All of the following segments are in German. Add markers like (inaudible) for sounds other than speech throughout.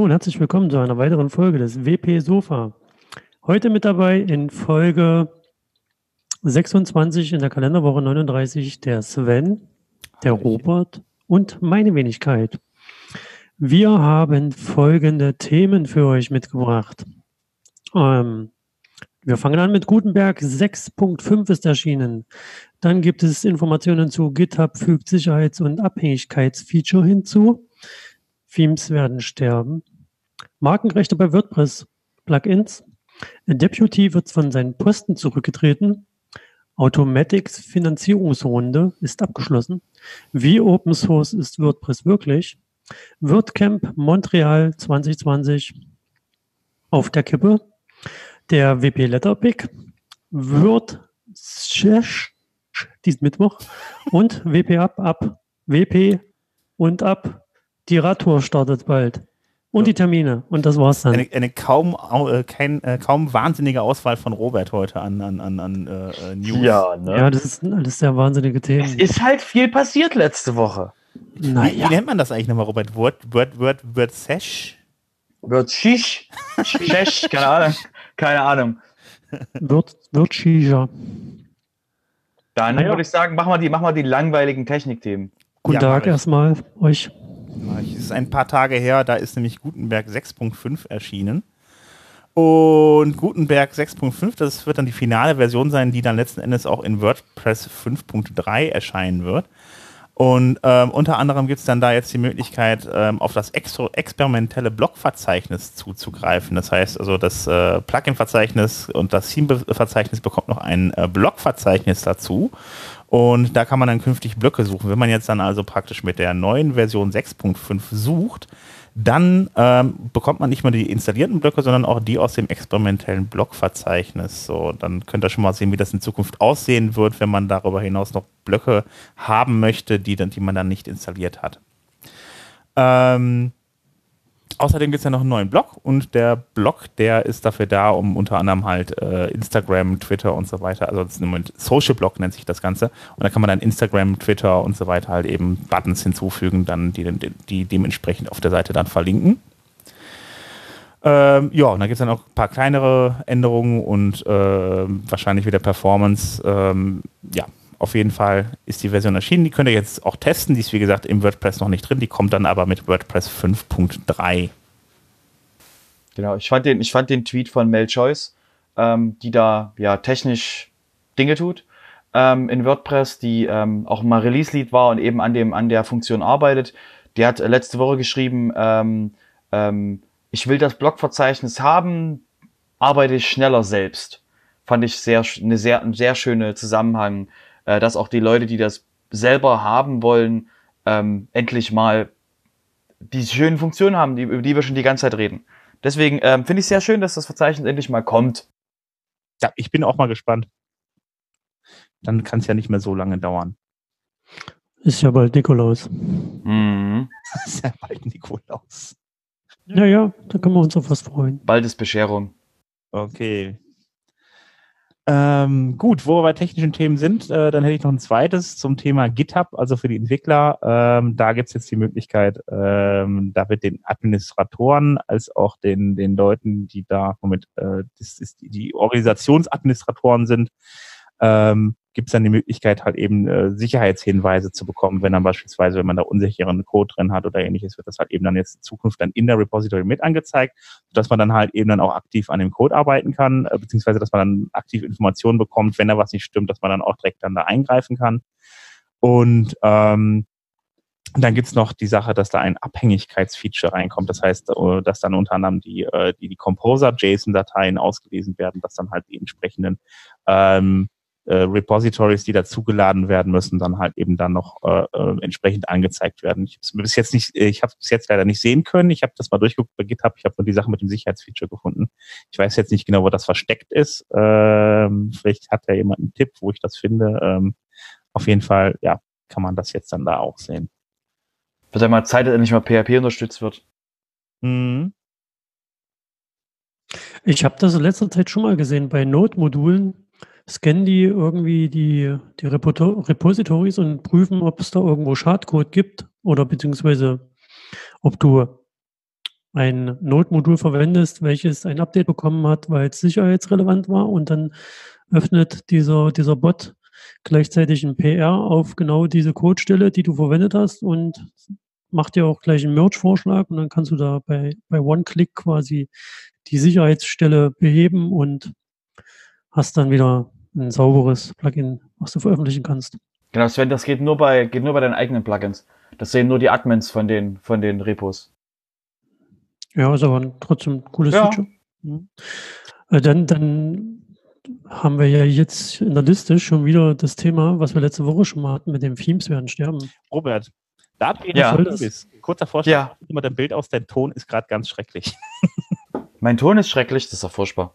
Hallo. Und herzlich willkommen zu einer weiteren Folge des WP Sofa. Heute mit dabei in Folge 26 in der Kalenderwoche 39 der Sven, der Robert und meine Wenigkeit. Wir haben folgende Themen für euch mitgebracht. Ähm, wir fangen an mit Gutenberg 6.5 ist erschienen. Dann gibt es Informationen zu GitHub fügt Sicherheits- und Abhängigkeitsfeature hinzu. Themes werden sterben. Markenrechte bei WordPress Plugins. Deputy wird von seinen Posten zurückgetreten. Automatics Finanzierungsrunde ist abgeschlossen. Wie Open Source ist WordPress wirklich? WordCamp Montreal 2020 auf der Kippe. Der WP Letterpick wird diesen Mittwoch und WP ab ab WP und ab die Radtour startet bald. Und die Termine. Und das war's dann. Eine, eine kaum, äh, kein, äh, kaum wahnsinnige Auswahl von Robert heute an, an, an, an äh, News. Ja, ne? ja, das ist alles sehr wahnsinnige Themen. Es ist halt viel passiert letzte Woche. Naja. Wie, wie nennt man das eigentlich nochmal, Robert? Word, Word, Word, Word Sesh? Word Shish? Shish, (laughs) keine Ahnung. Keine Ahnung. Wird, wird Shisha. Dann naja. würde ich sagen, machen wir die, machen wir die langweiligen Technikthemen. Guten ja, Tag erstmal euch. Es ist ein paar Tage her, da ist nämlich Gutenberg 6.5 erschienen. Und Gutenberg 6.5, das wird dann die finale Version sein, die dann letzten Endes auch in WordPress 5.3 erscheinen wird. Und ähm, unter anderem gibt es dann da jetzt die Möglichkeit, ähm, auf das ex experimentelle Blockverzeichnis zuzugreifen. Das heißt also, das äh, Plugin-Verzeichnis und das Theme-Verzeichnis bekommt noch ein äh, Blockverzeichnis dazu. Und da kann man dann künftig Blöcke suchen. Wenn man jetzt dann also praktisch mit der neuen Version 6.5 sucht, dann ähm, bekommt man nicht mehr die installierten Blöcke, sondern auch die aus dem experimentellen Blockverzeichnis. So, dann könnt ihr schon mal sehen, wie das in Zukunft aussehen wird, wenn man darüber hinaus noch Blöcke haben möchte, die, dann, die man dann nicht installiert hat. Ähm, Außerdem gibt es ja noch einen neuen Blog und der Blog, der ist dafür da, um unter anderem halt äh, Instagram, Twitter und so weiter, also das ist im Moment Social Blog nennt sich das Ganze. Und da kann man dann Instagram, Twitter und so weiter halt eben Buttons hinzufügen, dann die, die, die dementsprechend auf der Seite dann verlinken. Ähm, ja, und dann gibt es dann auch ein paar kleinere Änderungen und äh, wahrscheinlich wieder Performance. Ähm, ja, auf jeden Fall ist die Version erschienen. Die könnt ihr jetzt auch testen. Die ist, wie gesagt, im WordPress noch nicht drin. Die kommt dann aber mit WordPress 5.3. Genau, ich fand den, ich fand den Tweet von Mel Choice, ähm, die da ja technisch Dinge tut ähm, in WordPress, die ähm, auch mal Release-Lead war und eben an, dem, an der Funktion arbeitet. Der hat letzte Woche geschrieben, ähm, ähm, ich will das Blogverzeichnis haben, arbeite ich schneller selbst. Fand ich sehr, eine sehr, ein sehr schöne Zusammenhang äh, dass auch die Leute, die das selber haben wollen, ähm, endlich mal die schönen Funktionen haben, die, über die wir schon die ganze Zeit reden. Deswegen ähm, finde ich sehr schön, dass das Verzeichnis endlich mal kommt. Ja, ich bin auch mal gespannt. Dann kann es ja nicht mehr so lange dauern. Ist ja bald Nikolaus. Mhm. (laughs) ist ja bald Nikolaus. Ja, ja, da können wir uns auf was freuen. Bald ist Bescherung. Okay, ähm, gut, wo wir bei technischen Themen sind, äh, dann hätte ich noch ein zweites zum Thema GitHub, also für die Entwickler. Ähm, da gibt es jetzt die Möglichkeit, ähm, da wird den Administratoren als auch den, den Leuten, die da womit äh, das ist die, Organisationsadministratoren sind, ähm, gibt es dann die Möglichkeit, halt eben äh, Sicherheitshinweise zu bekommen, wenn dann beispielsweise, wenn man da unsicheren Code drin hat oder ähnliches, wird das halt eben dann jetzt in Zukunft dann in der Repository mit angezeigt, dass man dann halt eben dann auch aktiv an dem Code arbeiten kann, äh, beziehungsweise dass man dann aktiv Informationen bekommt, wenn da was nicht stimmt, dass man dann auch direkt dann da eingreifen kann. Und ähm, dann gibt's noch die Sache, dass da ein Abhängigkeitsfeature reinkommt. Das heißt, äh, dass dann unter anderem die, äh, die, die Composer-JSON-Dateien ausgelesen werden, dass dann halt die entsprechenden ähm, äh, Repositories, die dazugeladen werden müssen, dann halt eben dann noch äh, äh, entsprechend angezeigt werden. Ich habe bis jetzt nicht, ich habe es jetzt leider nicht sehen können. Ich habe das mal durchgeguckt bei GitHub. Ich habe nur die Sache mit dem Sicherheitsfeature gefunden. Ich weiß jetzt nicht genau, wo das versteckt ist. Ähm, vielleicht hat ja jemand einen Tipp, wo ich das finde. Ähm, auf jeden Fall, ja, kann man das jetzt dann da auch sehen. Wird ja mal Zeit, dass endlich mal PHP unterstützt wird. Mhm. Ich habe das in letzter Zeit schon mal gesehen bei Node-Modulen scannen die irgendwie die, die Repositories und prüfen, ob es da irgendwo Schadcode gibt oder beziehungsweise ob du ein Node-Modul verwendest, welches ein Update bekommen hat, weil es sicherheitsrelevant war und dann öffnet dieser, dieser Bot gleichzeitig ein PR auf genau diese Codestelle, die du verwendet hast und macht dir auch gleich einen Merge-Vorschlag und dann kannst du da bei, bei One-Click quasi die Sicherheitsstelle beheben und hast dann wieder ein sauberes Plugin, was du veröffentlichen kannst. Genau, Sven, das geht nur bei, geht nur bei deinen eigenen Plugins. Das sehen nur die Admins von den, von den Repos. Ja, ist aber trotzdem ein cooles ja. Feature. Mhm. Dann, dann haben wir ja jetzt in der Liste schon wieder das Thema, was wir letzte Woche schon mal hatten, mit den Themes werden sterben. Robert, da du ja. bist, kurzer Vorschlag, ja. immer dein Bild aus, dein Ton ist gerade ganz schrecklich. mein Ton ist schrecklich, das ist doch furchtbar.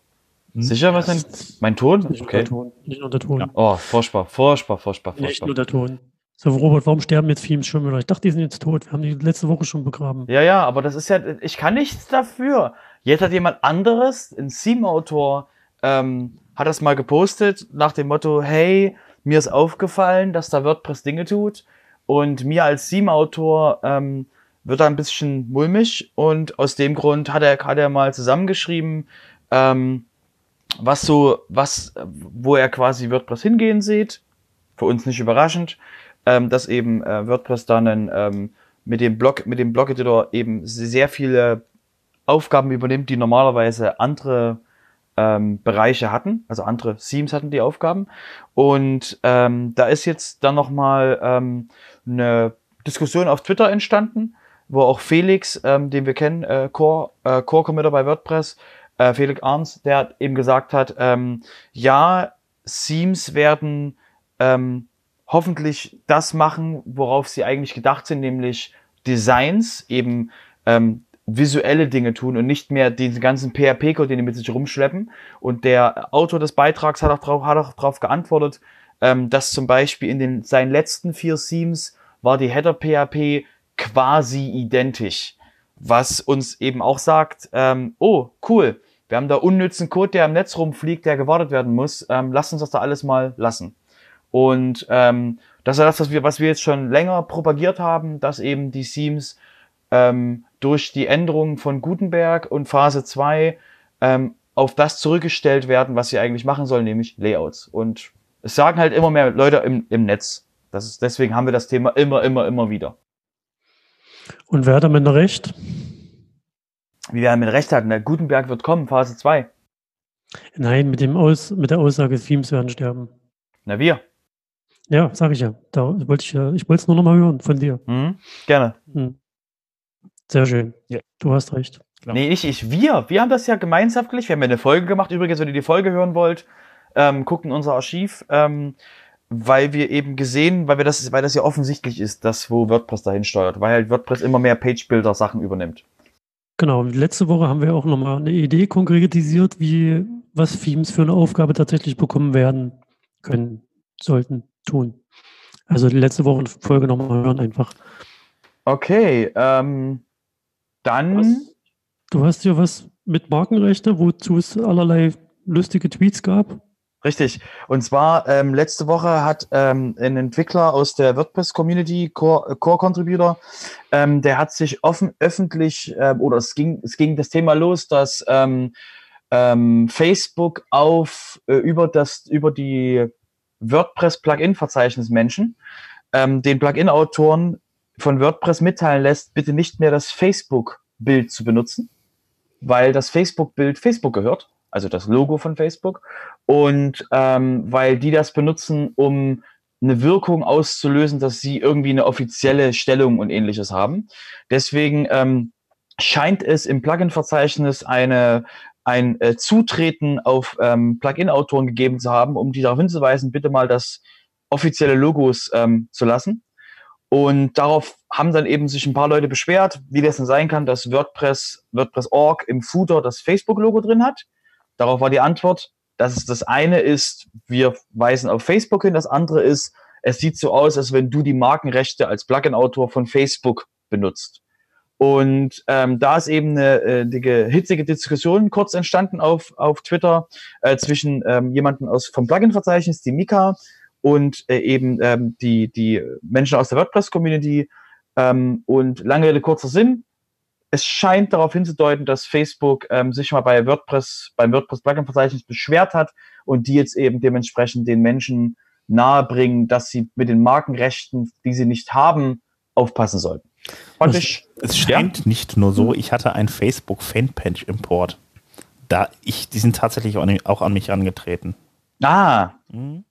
Hm? Sicher, was denn? Mein Ton? Nicht okay. Nur der Ton. Nicht nur der Ton. Ja. Oh, furchtbar, furchtbar, furchtbar, furchtbar. Nicht nur der Ton. So, Robert, warum sterben jetzt Themes schon wieder? Ich dachte, die sind jetzt tot. Wir haben die letzte Woche schon begraben. Ja, ja, aber das ist ja, ich kann nichts dafür. Jetzt hat jemand anderes, ein Theme-Autor, ähm, hat das mal gepostet nach dem Motto, hey, mir ist aufgefallen, dass da WordPress Dinge tut und mir als Theme-Autor ähm, wird da ein bisschen mulmig und aus dem Grund hat er, hat er mal zusammengeschrieben, ähm, was so, was, wo er quasi WordPress hingehen sieht. Für uns nicht überraschend ähm, dass eben äh, WordPress dann ähm, mit dem Blog, mit dem Blog-Editor eben sehr viele Aufgaben übernimmt, die normalerweise andere ähm, Bereiche hatten, also andere Themes hatten die Aufgaben. Und ähm, da ist jetzt dann nochmal ähm, eine Diskussion auf Twitter entstanden, wo auch Felix, ähm, den wir kennen, äh, Core, äh, Core Committer bei WordPress, äh, Felix Arns, der eben gesagt hat, ähm, ja, Themes werden ähm, hoffentlich das machen, worauf sie eigentlich gedacht sind, nämlich Designs, eben ähm, visuelle Dinge tun und nicht mehr diesen ganzen PHP-Code, den die mit sich rumschleppen. Und der Autor des Beitrags hat auch darauf, hat auch darauf geantwortet, ähm, dass zum Beispiel in den seinen letzten vier Themes war die Header PHP quasi identisch, was uns eben auch sagt, ähm, oh cool, wir haben da unnützen Code, der im Netz rumfliegt, der gewartet werden muss, ähm, lass uns das da alles mal lassen. Und ähm, das ist das, was wir, was wir jetzt schon länger propagiert haben, dass eben die Themes ähm, durch die Änderungen von Gutenberg und Phase 2 ähm, auf das zurückgestellt werden, was sie eigentlich machen sollen, nämlich Layouts. Und es sagen halt immer mehr Leute im, im Netz. Das ist, deswegen haben wir das Thema immer, immer, immer wieder. Und wer hat damit recht? Wie wer damit recht hat, na, Gutenberg wird kommen, Phase 2. Nein, mit, dem Aus, mit der Aussage, Themes werden sterben. Na, wir. Ja, sage ich ja. Da wollte ich ja, ich wollte es nur noch mal hören von dir. Mhm, gerne. Mhm. Sehr schön. Ja. Du hast recht. Klar. Nee, nicht ich, wir. Wir haben das ja gemeinschaftlich. Wir haben ja eine Folge gemacht. Übrigens, wenn ihr die Folge hören wollt, ähm, guckt in unser Archiv, ähm, weil wir eben gesehen, weil wir das, weil das ja offensichtlich ist, dass wo WordPress dahin steuert, weil halt WordPress immer mehr Page-Builder-Sachen übernimmt. Genau. Letzte Woche haben wir auch nochmal eine Idee konkretisiert, wie was Themes für eine Aufgabe tatsächlich bekommen werden können sollten tun. Also die letzte Woche Folge nochmal hören einfach. Okay, ähm, dann. Was? Du hast ja was mit Markenrechte, wozu es allerlei lustige Tweets gab. Richtig. Und zwar ähm, letzte Woche hat ähm, ein Entwickler aus der WordPress-Community, Core, Core Contributor, ähm, der hat sich offen öffentlich ähm, oder es ging es ging das Thema los, dass ähm, ähm, Facebook auf äh, über das über die WordPress-Plugin-Verzeichnis Menschen ähm, den Plugin-Autoren von WordPress mitteilen lässt, bitte nicht mehr das Facebook-Bild zu benutzen, weil das Facebook-Bild Facebook gehört, also das Logo von Facebook, und ähm, weil die das benutzen, um eine Wirkung auszulösen, dass sie irgendwie eine offizielle Stellung und ähnliches haben. Deswegen ähm, scheint es im Plugin-Verzeichnis eine ein äh, Zutreten auf ähm, Plugin-Autoren gegeben zu haben, um die darauf hinzuweisen, bitte mal das offizielle Logos ähm, zu lassen. Und darauf haben dann eben sich ein paar Leute beschwert, wie das denn sein kann, dass WordPress, WordPress.org im Footer das Facebook-Logo drin hat. Darauf war die Antwort, dass es das eine ist, wir weisen auf Facebook hin, das andere ist, es sieht so aus, als wenn du die Markenrechte als Plugin-Autor von Facebook benutzt. Und ähm, da ist eben eine, äh, eine hitzige Diskussion kurz entstanden auf, auf Twitter äh, zwischen ähm, jemanden aus vom Plugin-Verzeichnis, die Mika, und äh, eben ähm, die, die Menschen aus der WordPress-Community. Ähm, und lange Rede, kurzer Sinn. Es scheint darauf hinzudeuten, dass Facebook ähm, sich mal bei WordPress, beim WordPress Plugin-Verzeichnis beschwert hat und die jetzt eben dementsprechend den Menschen nahebringen, dass sie mit den Markenrechten, die sie nicht haben, aufpassen sollten. Und ich, es scheint ja? nicht nur so, ich hatte ein Facebook Fanpage-Import. Da ich, die sind tatsächlich auch an mich angetreten. Ah. Mhm.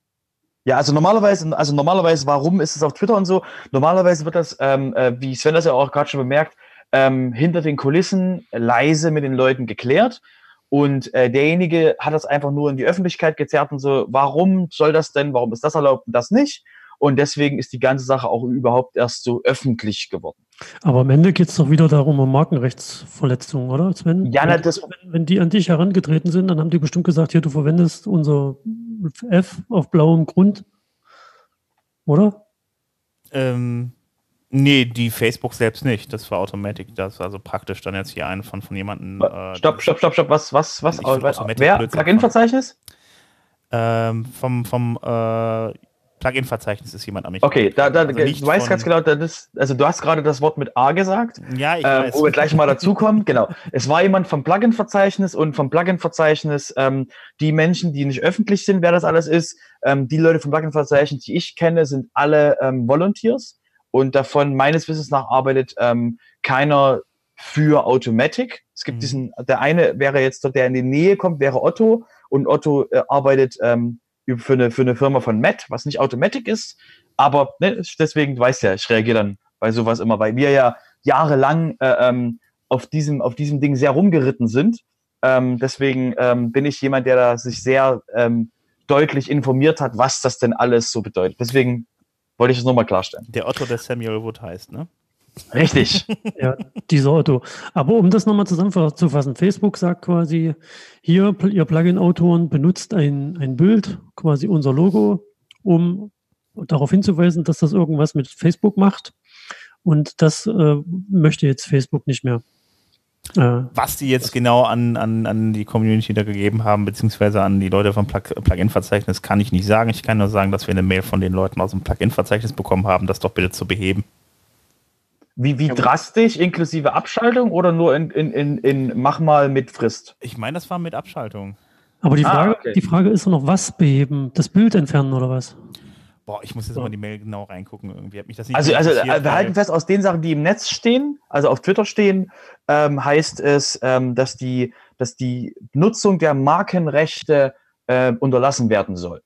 Ja, also normalerweise, also normalerweise, warum ist es auf Twitter und so? Normalerweise wird das, ähm, äh, wie Sven das ja auch gerade schon bemerkt, ähm, hinter den Kulissen leise mit den Leuten geklärt. Und äh, derjenige hat das einfach nur in die Öffentlichkeit gezerrt und so, warum soll das denn, warum ist das erlaubt und das nicht? Und deswegen ist die ganze Sache auch überhaupt erst so öffentlich geworden. Aber am Ende geht es doch wieder darum, um Markenrechtsverletzungen, oder Sven? Ja, na, das wenn, wenn die an dich herangetreten sind, dann haben die bestimmt gesagt, hier, du verwendest unser F auf blauem Grund, oder? Ähm, nee, die Facebook selbst nicht. Das war Automatic. Das war also praktisch dann jetzt hier ein von, von jemandem. Äh, stopp, stopp, stopp, stopp. Was, was, was? Wer? Plugin-Verzeichnis? Ähm, vom, vom äh, Plugin-Verzeichnis ist jemand an mich. Okay, da, da, also du weißt ganz genau, das, also du hast gerade das Wort mit A gesagt. Ja, ich äh, Wo wir gleich mal dazukommen. (laughs) genau. Es war jemand vom Plugin-Verzeichnis und vom Plugin-Verzeichnis, ähm, die Menschen, die nicht öffentlich sind, wer das alles ist, ähm, die Leute vom Plugin-Verzeichnis, die ich kenne, sind alle ähm, Volunteers und davon meines Wissens nach arbeitet ähm, keiner für Automatic. Es gibt mhm. diesen, der eine wäre jetzt, der in die Nähe kommt, wäre Otto und Otto äh, arbeitet ähm, für eine, für eine Firma von Matt, was nicht Automatic ist. Aber ne, deswegen, du weißt ja, ich reagiere dann bei sowas immer, weil wir ja jahrelang äh, ähm, auf, diesem, auf diesem Ding sehr rumgeritten sind. Ähm, deswegen ähm, bin ich jemand, der da sich sehr ähm, deutlich informiert hat, was das denn alles so bedeutet. Deswegen wollte ich es nochmal klarstellen. Der Otto, der Samuel Wood heißt, ne? Richtig. (laughs) ja, dieser Otto. Aber um das nochmal zusammenzufassen, Facebook sagt quasi, hier, ihr Plugin-Autoren benutzt ein, ein Bild, quasi unser Logo, um darauf hinzuweisen, dass das irgendwas mit Facebook macht. Und das äh, möchte jetzt Facebook nicht mehr. Äh, Was die jetzt genau an, an, an die Community da gegeben haben, beziehungsweise an die Leute vom Plugin-Verzeichnis, kann ich nicht sagen. Ich kann nur sagen, dass wir eine Mail von den Leuten aus dem Plugin-Verzeichnis bekommen haben, das doch bitte zu beheben. Wie, wie drastisch, inklusive Abschaltung oder nur in, in, in, in mach mal mit Frist? Ich meine, das war mit Abschaltung. Aber die ah, Frage, ah, okay. die Frage ist doch noch, was beheben? Das Bild entfernen oder was? Boah, ich muss jetzt mal die Mail genau reingucken. Irgendwie hat mich das nicht Also, also wir halten fest, aus den Sachen, die im Netz stehen, also auf Twitter stehen, ähm, heißt es, ähm, dass, die, dass die Nutzung der Markenrechte äh, unterlassen werden soll.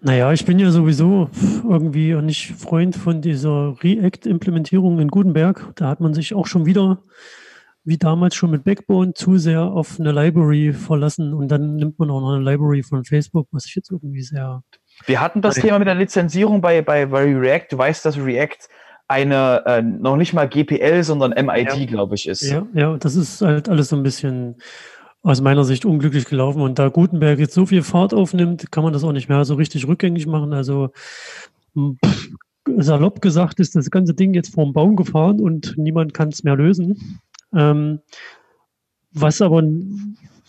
Naja, ich bin ja sowieso irgendwie nicht Freund von dieser React-Implementierung in Gutenberg. Da hat man sich auch schon wieder, wie damals schon mit Backbone, zu sehr auf eine Library verlassen und dann nimmt man auch noch eine Library von Facebook, was ich jetzt irgendwie sehr. Wir hatten das Thema mit der Lizenzierung bei, bei, bei React. Du weißt, dass React eine äh, noch nicht mal GPL, sondern MIT, ja. glaube ich, ist. Ja, ja, das ist halt alles so ein bisschen aus meiner Sicht unglücklich gelaufen. Und da Gutenberg jetzt so viel Fahrt aufnimmt, kann man das auch nicht mehr so richtig rückgängig machen. Also pff, salopp gesagt ist das ganze Ding jetzt vorm Baum gefahren und niemand kann es mehr lösen. Ähm, was aber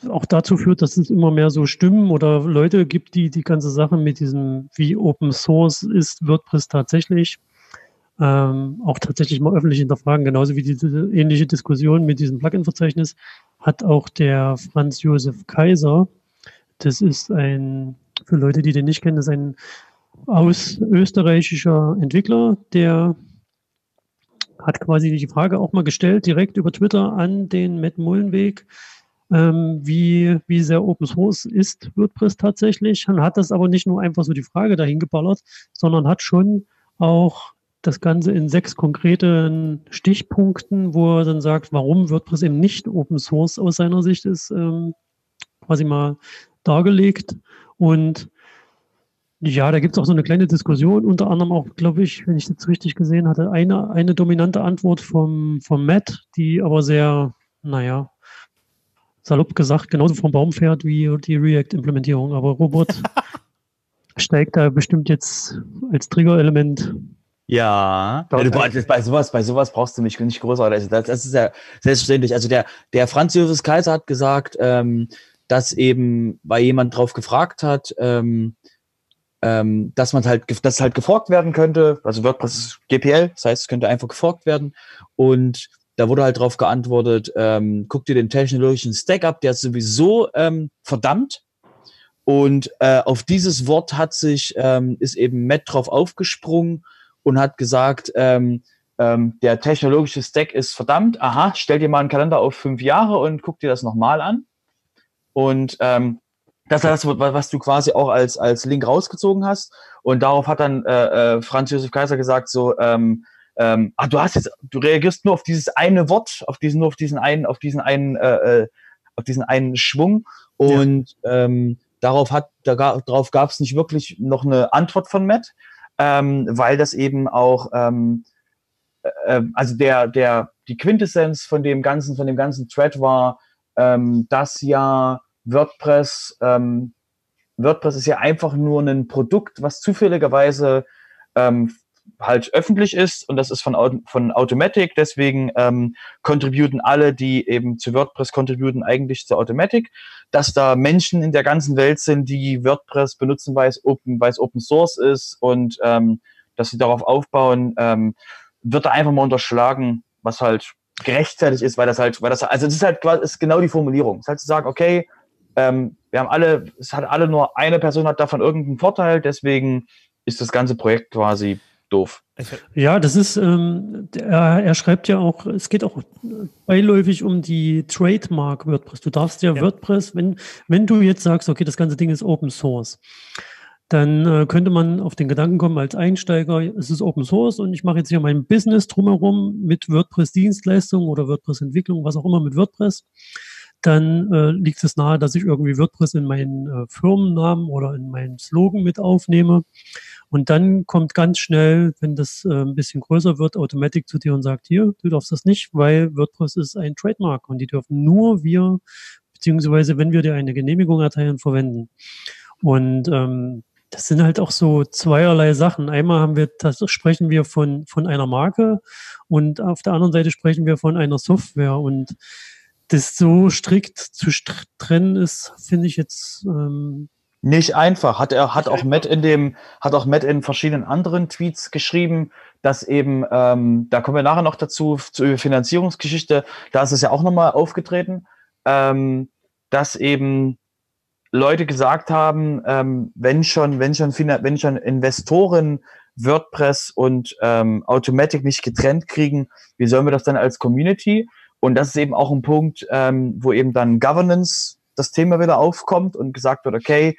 auch dazu führt, dass es immer mehr so Stimmen oder Leute gibt, die die ganze Sache mit diesem, wie Open Source ist WordPress tatsächlich, ähm, auch tatsächlich mal öffentlich hinterfragen, genauso wie diese ähnliche Diskussion mit diesem Plugin-Verzeichnis hat auch der Franz Josef Kaiser, das ist ein, für Leute, die den nicht kennen, das ist ein aus österreichischer Entwickler, der hat quasi die Frage auch mal gestellt, direkt über Twitter an den Matt Mullenweg, ähm, wie, wie sehr Open Source ist WordPress tatsächlich. Und hat das aber nicht nur einfach so die Frage dahin geballert, sondern hat schon auch das Ganze in sechs konkreten Stichpunkten, wo er dann sagt, warum WordPress eben nicht Open Source aus seiner Sicht ist, ähm, quasi mal dargelegt. Und ja, da gibt es auch so eine kleine Diskussion, unter anderem auch, glaube ich, wenn ich das richtig gesehen hatte, eine, eine dominante Antwort vom, vom Matt, die aber sehr, naja, salopp gesagt, genauso vom Baum fährt wie die React-Implementierung. Aber Robert (laughs) steigt da bestimmt jetzt als Trigger-Element ja, ja du, bei sowas, bei sowas brauchst du mich nicht größer. Das, das ist ja selbstverständlich. Also der, der Franz Josef Kaiser hat gesagt, ähm, dass eben, weil jemand drauf gefragt hat, ähm, ähm, dass man halt, dass halt geforkt werden könnte. Also WordPress ist GPL, das heißt, es könnte einfach geforkt werden. Und da wurde halt drauf geantwortet, ähm, guck dir den technologischen Stack ab, der ist sowieso ähm, verdammt. Und äh, auf dieses Wort hat sich, ähm, ist eben Matt drauf aufgesprungen und hat gesagt, ähm, ähm, der technologische Stack ist verdammt, aha, stell dir mal einen Kalender auf fünf Jahre und guck dir das nochmal an. Und ähm, das ist das, was du quasi auch als, als Link rausgezogen hast. Und darauf hat dann äh, äh, Franz Josef Kaiser gesagt, so, ähm, ähm, ah, du hast jetzt, du reagierst nur auf dieses eine Wort, auf diesen, nur auf diesen einen, auf diesen einen, äh, äh auf diesen einen Schwung. Und ja. ähm, darauf hat, da, darauf gab es nicht wirklich noch eine Antwort von Matt, ähm, weil das eben auch, ähm, äh, äh, also der, der, die Quintessenz von dem ganzen, von dem ganzen Thread war, ähm, dass ja WordPress, ähm, WordPress ist ja einfach nur ein Produkt, was zufälligerweise ähm, halt öffentlich ist und das ist von, von Automatic. Deswegen ähm, contributen alle, die eben zu WordPress contributen, eigentlich zu Automatic. Dass da Menschen in der ganzen Welt sind, die WordPress benutzen, weil es Open, weil es Open Source ist und ähm, dass sie darauf aufbauen, ähm, wird da einfach mal unterschlagen, was halt gerechtfertigt ist, weil das halt, weil das, also es ist halt ist genau die Formulierung. Es ist halt zu sagen, okay, ähm, wir haben alle, es hat alle nur eine Person hat davon irgendeinen Vorteil, deswegen ist das ganze Projekt quasi doof. Ja, das ist, ähm, er, er, schreibt ja auch, es geht auch beiläufig um die Trademark WordPress. Du darfst ja, ja, WordPress, wenn, wenn du jetzt sagst, okay, das ganze Ding ist Open Source, dann äh, könnte man auf den Gedanken kommen als Einsteiger, es ist Open Source und ich mache jetzt hier mein Business drumherum mit WordPress-Dienstleistungen oder WordPress-Entwicklung, was auch immer mit WordPress dann äh, liegt es nahe, dass ich irgendwie WordPress in meinen äh, Firmennamen oder in meinen Slogan mit aufnehme. Und dann kommt ganz schnell, wenn das äh, ein bisschen größer wird, Automatic zu dir und sagt, hier, du darfst das nicht, weil WordPress ist ein Trademark und die dürfen nur wir, beziehungsweise wenn wir dir eine Genehmigung erteilen, verwenden. Und ähm, das sind halt auch so zweierlei Sachen. Einmal haben wir, das sprechen wir von, von einer Marke und auf der anderen Seite sprechen wir von einer Software und das so strikt zu trennen ist, finde ich jetzt ähm, nicht einfach. Hat er hat auch Matt in dem hat auch Matt in verschiedenen anderen Tweets geschrieben, dass eben ähm, da kommen wir nachher noch dazu zur Finanzierungsgeschichte. Da ist es ja auch nochmal aufgetreten, ähm, dass eben Leute gesagt haben, ähm, wenn schon wenn schon wenn schon Investoren WordPress und ähm, Automatic nicht getrennt kriegen, wie sollen wir das dann als Community? Und das ist eben auch ein Punkt, ähm, wo eben dann Governance das Thema wieder aufkommt und gesagt wird, okay,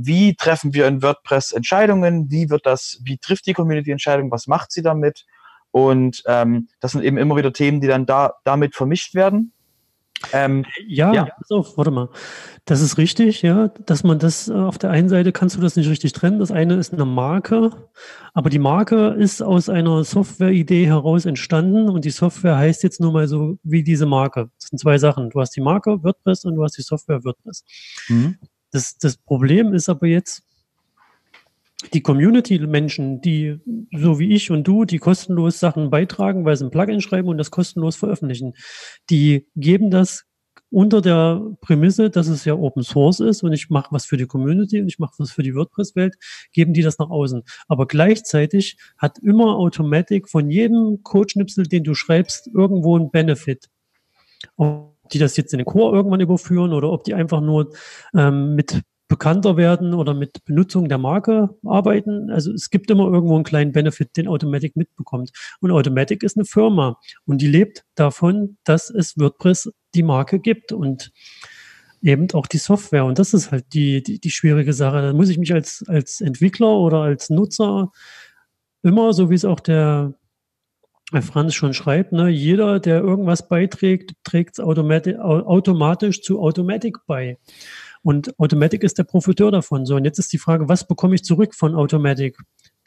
wie treffen wir in WordPress Entscheidungen? Wie wird das, wie trifft die Community Entscheidungen? Was macht sie damit? Und ähm, das sind eben immer wieder Themen, die dann da damit vermischt werden. Ähm, ja, ja. Pass auf, warte mal. Das ist richtig, ja, dass man das äh, auf der einen Seite kannst du das nicht richtig trennen. Das eine ist eine Marke, aber die Marke ist aus einer Software-Idee heraus entstanden und die Software heißt jetzt nur mal so wie diese Marke. Das sind zwei Sachen. Du hast die Marke WordPress und du hast die Software WordPress. Mhm. Das, das Problem ist aber jetzt, die Community-Menschen, die so wie ich und du, die kostenlos Sachen beitragen, weil sie ein Plugin schreiben und das kostenlos veröffentlichen, die geben das unter der Prämisse, dass es ja Open Source ist und ich mache was für die Community und ich mache was für die WordPress-Welt, geben die das nach außen. Aber gleichzeitig hat immer Automatic von jedem Codeschnipsel, den du schreibst, irgendwo ein Benefit. Ob die das jetzt in den Core irgendwann überführen oder ob die einfach nur ähm, mit bekannter werden oder mit Benutzung der Marke arbeiten. Also es gibt immer irgendwo einen kleinen Benefit, den Automatic mitbekommt. Und Automatic ist eine Firma und die lebt davon, dass es WordPress die Marke gibt und eben auch die Software. Und das ist halt die, die, die schwierige Sache. Da muss ich mich als, als Entwickler oder als Nutzer immer, so wie es auch der Franz schon schreibt, ne, jeder, der irgendwas beiträgt, trägt es automatisch zu Automatic bei. Und Automatic ist der Profiteur davon. So, und jetzt ist die Frage, was bekomme ich zurück von Automatic?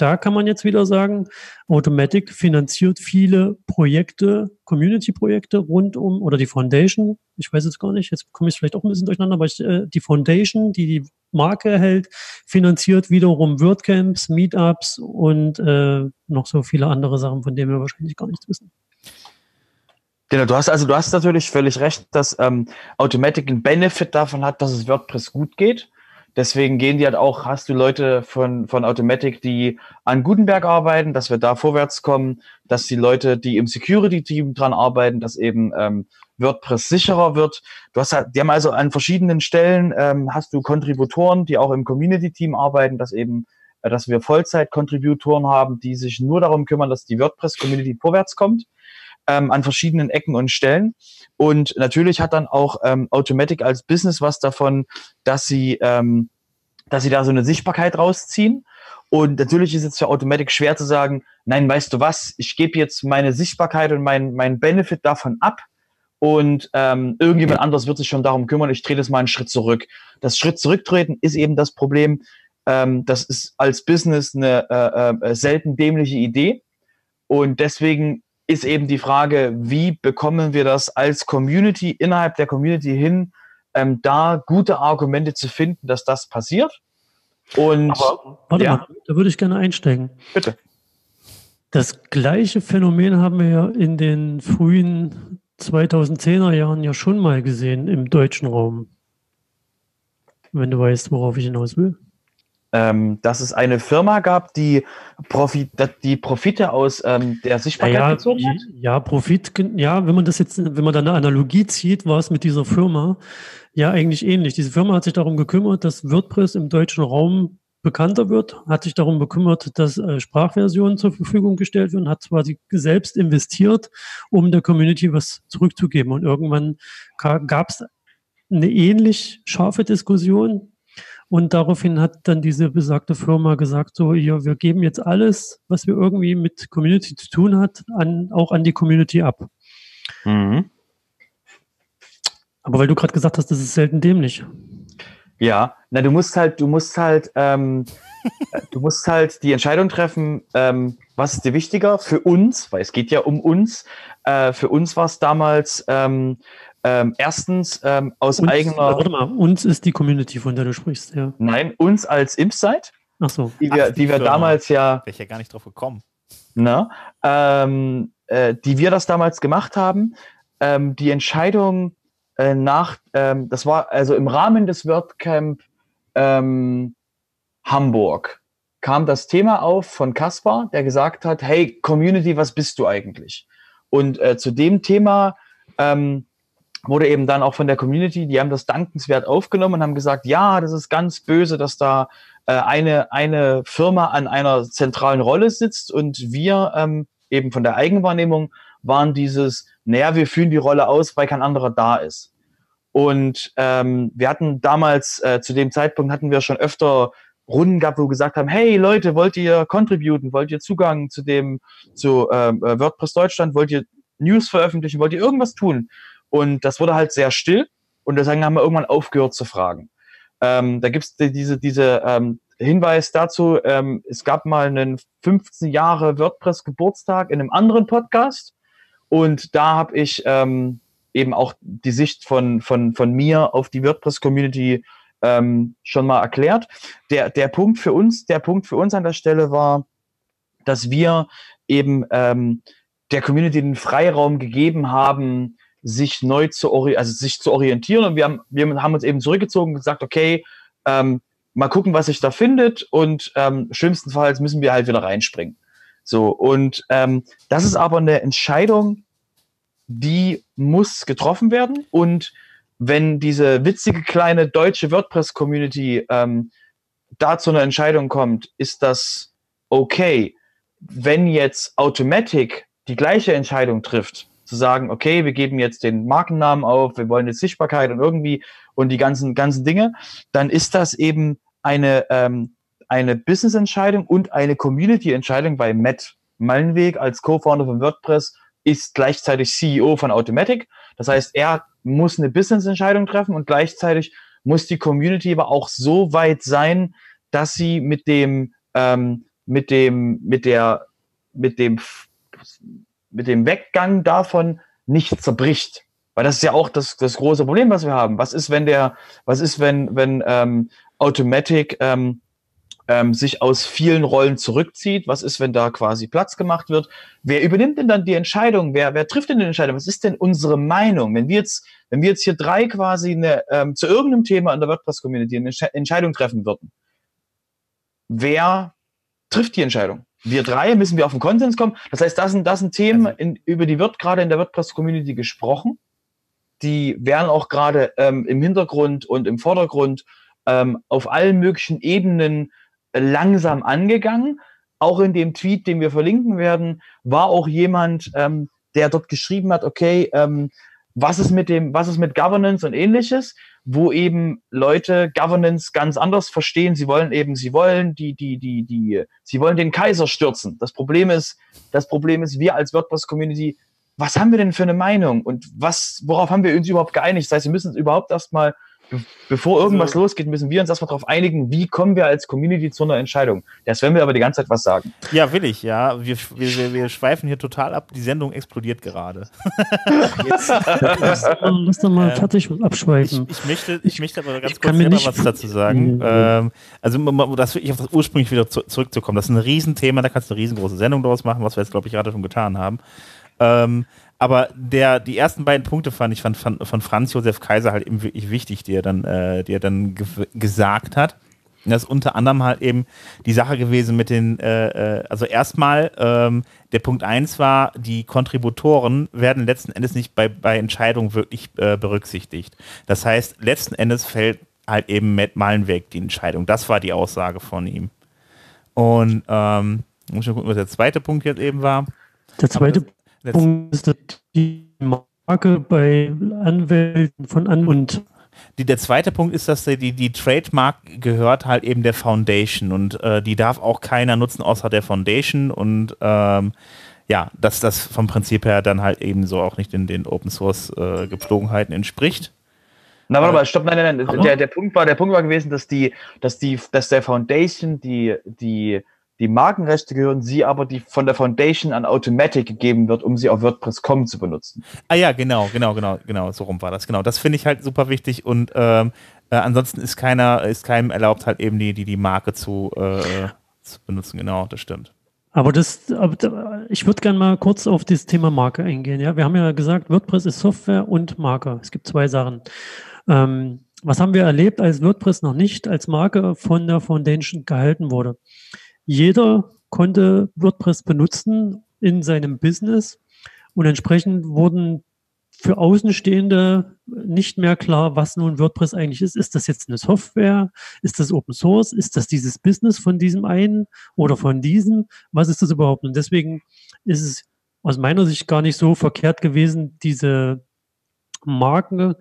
Da kann man jetzt wieder sagen, Automatic finanziert viele Projekte, Community-Projekte rund um, oder die Foundation, ich weiß jetzt gar nicht, jetzt komme ich vielleicht auch ein bisschen durcheinander, aber ich, äh, die Foundation, die die Marke erhält, finanziert wiederum WordCamps, Meetups und äh, noch so viele andere Sachen, von denen wir wahrscheinlich gar nichts wissen. Genau, du hast also du hast natürlich völlig recht, dass ähm, Automatic einen Benefit davon hat, dass es WordPress gut geht. Deswegen gehen die halt auch, hast du Leute von, von Automatic, die an Gutenberg arbeiten, dass wir da vorwärts kommen, dass die Leute, die im Security-Team dran arbeiten, dass eben ähm, WordPress sicherer wird. Du hast halt, die haben also an verschiedenen Stellen, ähm, hast du Kontributoren, die auch im Community-Team arbeiten, dass eben, äh, dass wir Vollzeit-Kontributoren haben, die sich nur darum kümmern, dass die WordPress-Community vorwärts kommt ähm, an verschiedenen Ecken und Stellen. Und natürlich hat dann auch ähm, Automatic als Business was davon, dass sie, ähm, dass sie da so eine Sichtbarkeit rausziehen. Und natürlich ist es für Automatic schwer zu sagen, nein, weißt du was, ich gebe jetzt meine Sichtbarkeit und mein, mein Benefit davon ab und ähm, irgendjemand anderes wird sich schon darum kümmern, ich drehe das mal einen Schritt zurück. Das Schritt zurücktreten ist eben das Problem. Ähm, das ist als Business eine äh, äh, selten dämliche Idee. Und deswegen ist eben die Frage, wie bekommen wir das als Community, innerhalb der Community hin, ähm, da gute Argumente zu finden, dass das passiert. Und Aber, warte ja. mal, da würde ich gerne einsteigen. Bitte. Das gleiche Phänomen haben wir ja in den frühen 2010er Jahren ja schon mal gesehen im deutschen Raum. Wenn du weißt, worauf ich hinaus will ähm, dass es eine Firma gab, die, Profit, die Profite aus ähm, der Sichtbarkeit ja, gezogen hat? Ja, Profit, ja, wenn man das jetzt, wenn man da eine Analogie zieht, war es mit dieser Firma ja eigentlich ähnlich. Diese Firma hat sich darum gekümmert, dass WordPress im deutschen Raum bekannter wird, hat sich darum bekümmert, dass äh, Sprachversionen zur Verfügung gestellt werden, hat quasi selbst investiert, um der Community was zurückzugeben. Und irgendwann gab es eine ähnlich scharfe Diskussion und daraufhin hat dann diese besagte Firma gesagt, so, ja, wir geben jetzt alles, was wir irgendwie mit Community zu tun hat, an, auch an die Community ab. Mhm. Aber weil du gerade gesagt hast, das ist selten dämlich. Ja, na, du musst halt, du musst halt, ähm, du musst halt die Entscheidung treffen, ähm, was ist dir wichtiger für uns, weil es geht ja um uns. Äh, für uns war es damals, ähm, ähm, erstens ähm, aus uns, eigener. Warte mal, uns ist die Community, von der du sprichst, ja. Nein, uns als Impsite. Ach so. Die wir, Ach, die, die wir damals ja. Wäre ich ja gar nicht drauf gekommen. Na, ähm, äh, die wir das damals gemacht haben. Ähm, die Entscheidung äh, nach, ähm, das war also im Rahmen des WordCamp ähm, Hamburg kam das Thema auf von Kaspar, der gesagt hat, hey, Community, was bist du eigentlich? Und äh, zu dem Thema ähm, wurde eben dann auch von der Community, die haben das dankenswert aufgenommen und haben gesagt, ja, das ist ganz böse, dass da äh, eine, eine Firma an einer zentralen Rolle sitzt und wir ähm, eben von der Eigenwahrnehmung waren dieses, naja, wir fühlen die Rolle aus, weil kein anderer da ist. Und ähm, wir hatten damals, äh, zu dem Zeitpunkt hatten wir schon öfter Runden gehabt, wo wir gesagt haben, hey Leute, wollt ihr contributen, wollt ihr Zugang zu dem, zu äh, WordPress Deutschland, wollt ihr News veröffentlichen, wollt ihr irgendwas tun? Und das wurde halt sehr still und deswegen haben wir irgendwann aufgehört zu fragen. Ähm, da gibt's die, diese, diese ähm, Hinweis dazu, ähm, es gab mal einen 15 Jahre WordPress-Geburtstag in einem anderen Podcast und da habe ich ähm, eben auch die Sicht von, von, von mir auf die WordPress-Community ähm, schon mal erklärt. Der, der Punkt für uns, der Punkt für uns an der Stelle war, dass wir eben ähm, der Community den Freiraum gegeben haben, sich neu zu, also sich zu orientieren. Und wir haben, wir haben uns eben zurückgezogen und gesagt, okay, ähm, mal gucken, was sich da findet. Und ähm, schlimmstenfalls müssen wir halt wieder reinspringen. So, und ähm, das ist aber eine Entscheidung, die muss getroffen werden. Und wenn diese witzige kleine deutsche WordPress-Community ähm, da zu einer Entscheidung kommt, ist das okay. Wenn jetzt Automatic die gleiche Entscheidung trifft, zu sagen, okay, wir geben jetzt den Markennamen auf, wir wollen jetzt Sichtbarkeit und irgendwie und die ganzen, ganzen Dinge, dann ist das eben eine, ähm, eine Business-Entscheidung und eine Community-Entscheidung, weil Matt Mallenweg als Co-Founder von WordPress ist gleichzeitig CEO von Automatic. Das heißt, er muss eine Business-Entscheidung treffen und gleichzeitig muss die Community aber auch so weit sein, dass sie mit dem, ähm, mit dem, mit der, mit dem mit dem Weggang davon nicht zerbricht. Weil das ist ja auch das, das große Problem, was wir haben. Was ist, wenn der, was ist, wenn, wenn ähm, Automatic ähm, ähm, sich aus vielen Rollen zurückzieht. Was ist, wenn da quasi Platz gemacht wird? Wer übernimmt denn dann die Entscheidung? Wer, wer trifft denn die Entscheidung? Was ist denn unsere Meinung? Wenn wir jetzt, wenn wir jetzt hier drei quasi eine, ähm, zu irgendeinem Thema in der WordPress-Community eine Entscheidung treffen würden, wer trifft die Entscheidung? Wir drei müssen wir auf den Konsens kommen. Das heißt, das sind, das sind Themen, also in, über die wird gerade in der WordPress-Community gesprochen. Die werden auch gerade ähm, im Hintergrund und im Vordergrund ähm, auf allen möglichen Ebenen langsam angegangen. Auch in dem Tweet, den wir verlinken werden, war auch jemand, ähm, der dort geschrieben hat, okay, ähm, was ist mit dem, was ist mit Governance und ähnliches, wo eben Leute Governance ganz anders verstehen. Sie wollen eben, sie wollen die, die, die, die, sie wollen den Kaiser stürzen. Das Problem ist, das Problem ist, wir als WordPress-Community, was haben wir denn für eine Meinung und was, worauf haben wir uns überhaupt geeinigt? Das heißt, wir müssen uns überhaupt erstmal bevor irgendwas also, losgeht, müssen wir uns erstmal darauf einigen, wie kommen wir als Community zu einer Entscheidung. Das werden wir aber die ganze Zeit was sagen. Ja, will ich, ja. Wir, wir, wir schweifen hier total ab. Die Sendung explodiert gerade. (laughs) Jetzt. lass, doch mal ähm, fertig abschweifen. Ich, ich, möchte, ich möchte aber ganz kurz selber was dazu sagen. Mhm. Ähm, also, das wirklich auf das ursprünglich wieder zu, zurückzukommen. Das ist ein Riesenthema, da kannst du eine riesengroße Sendung daraus machen, was wir jetzt, glaube ich, gerade schon getan haben. Ähm, aber der, die ersten beiden Punkte fand ich von, von, von Franz Josef Kaiser halt eben wirklich wichtig, die er dann, äh, die er dann ge gesagt hat. Und das ist unter anderem halt eben die Sache gewesen mit den, äh, äh also erstmal, ähm, der Punkt 1 war, die Kontributoren werden letzten Endes nicht bei, bei Entscheidungen wirklich äh, berücksichtigt. Das heißt, letzten Endes fällt halt eben Matt Malenweg die Entscheidung. Das war die Aussage von ihm. Und ähm, muss ich mal gucken, was der zweite Punkt jetzt eben war. Der zweite Punkt ist, dass die Marke bei Anwälten von An und die, der zweite Punkt ist, dass die, die Trademark gehört halt eben der Foundation und äh, die darf auch keiner nutzen außer der Foundation und ähm, ja, dass das vom Prinzip her dann halt eben so auch nicht in den Open Source äh, Gepflogenheiten entspricht. Na, warte mal, stopp, nein, nein, nein. Der, der Punkt war, der Punkt war gewesen, dass die, dass die, dass der Foundation die, die die Markenrechte gehören, sie aber die von der Foundation an Automatic gegeben wird, um sie auf WordPress.com zu benutzen. Ah ja, genau, genau, genau, genau, so rum war das. Genau, das finde ich halt super wichtig und ähm, äh, ansonsten ist keiner, ist keinem erlaubt, halt eben die, die, die Marke zu, äh, zu benutzen. Genau, das stimmt. Aber das, aber ich würde gerne mal kurz auf das Thema Marke eingehen. Ja, wir haben ja gesagt, WordPress ist Software und Marke. Es gibt zwei Sachen. Ähm, was haben wir erlebt, als WordPress noch nicht als Marke von der Foundation gehalten wurde? Jeder konnte WordPress benutzen in seinem Business und entsprechend wurden für Außenstehende nicht mehr klar, was nun WordPress eigentlich ist. Ist das jetzt eine Software? Ist das Open Source? Ist das dieses Business von diesem einen oder von diesem? Was ist das überhaupt? Und deswegen ist es aus meiner Sicht gar nicht so verkehrt gewesen, diese Marken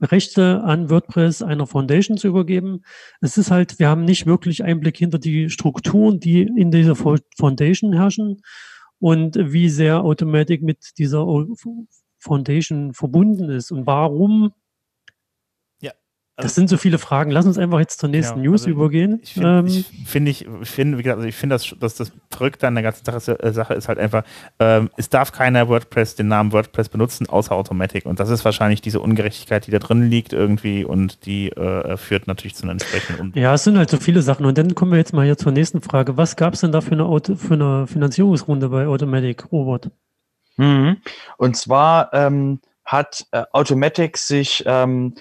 Rechte an WordPress einer Foundation zu übergeben. Es ist halt, wir haben nicht wirklich Einblick hinter die Strukturen, die in dieser Foundation herrschen und wie sehr Automatic mit dieser Foundation verbunden ist und warum also das sind so viele Fragen. Lass uns einfach jetzt zur nächsten genau, News also übergehen. Ich finde, ähm, ich finde, ich find, wie gesagt, also ich finde, dass, dass das Verrückte an der ganzen äh, Sache ist halt einfach, ähm, es darf keiner WordPress, den Namen WordPress benutzen, außer Automatic. Und das ist wahrscheinlich diese Ungerechtigkeit, die da drin liegt irgendwie und die äh, führt natürlich zu einer entsprechenden Ja, es sind halt so viele Sachen. Und dann kommen wir jetzt mal hier zur nächsten Frage. Was gab es denn da für eine, Auto, für eine Finanzierungsrunde bei Automatic, Robert? Mhm. Und zwar ähm, hat äh, Automatic sich ähm,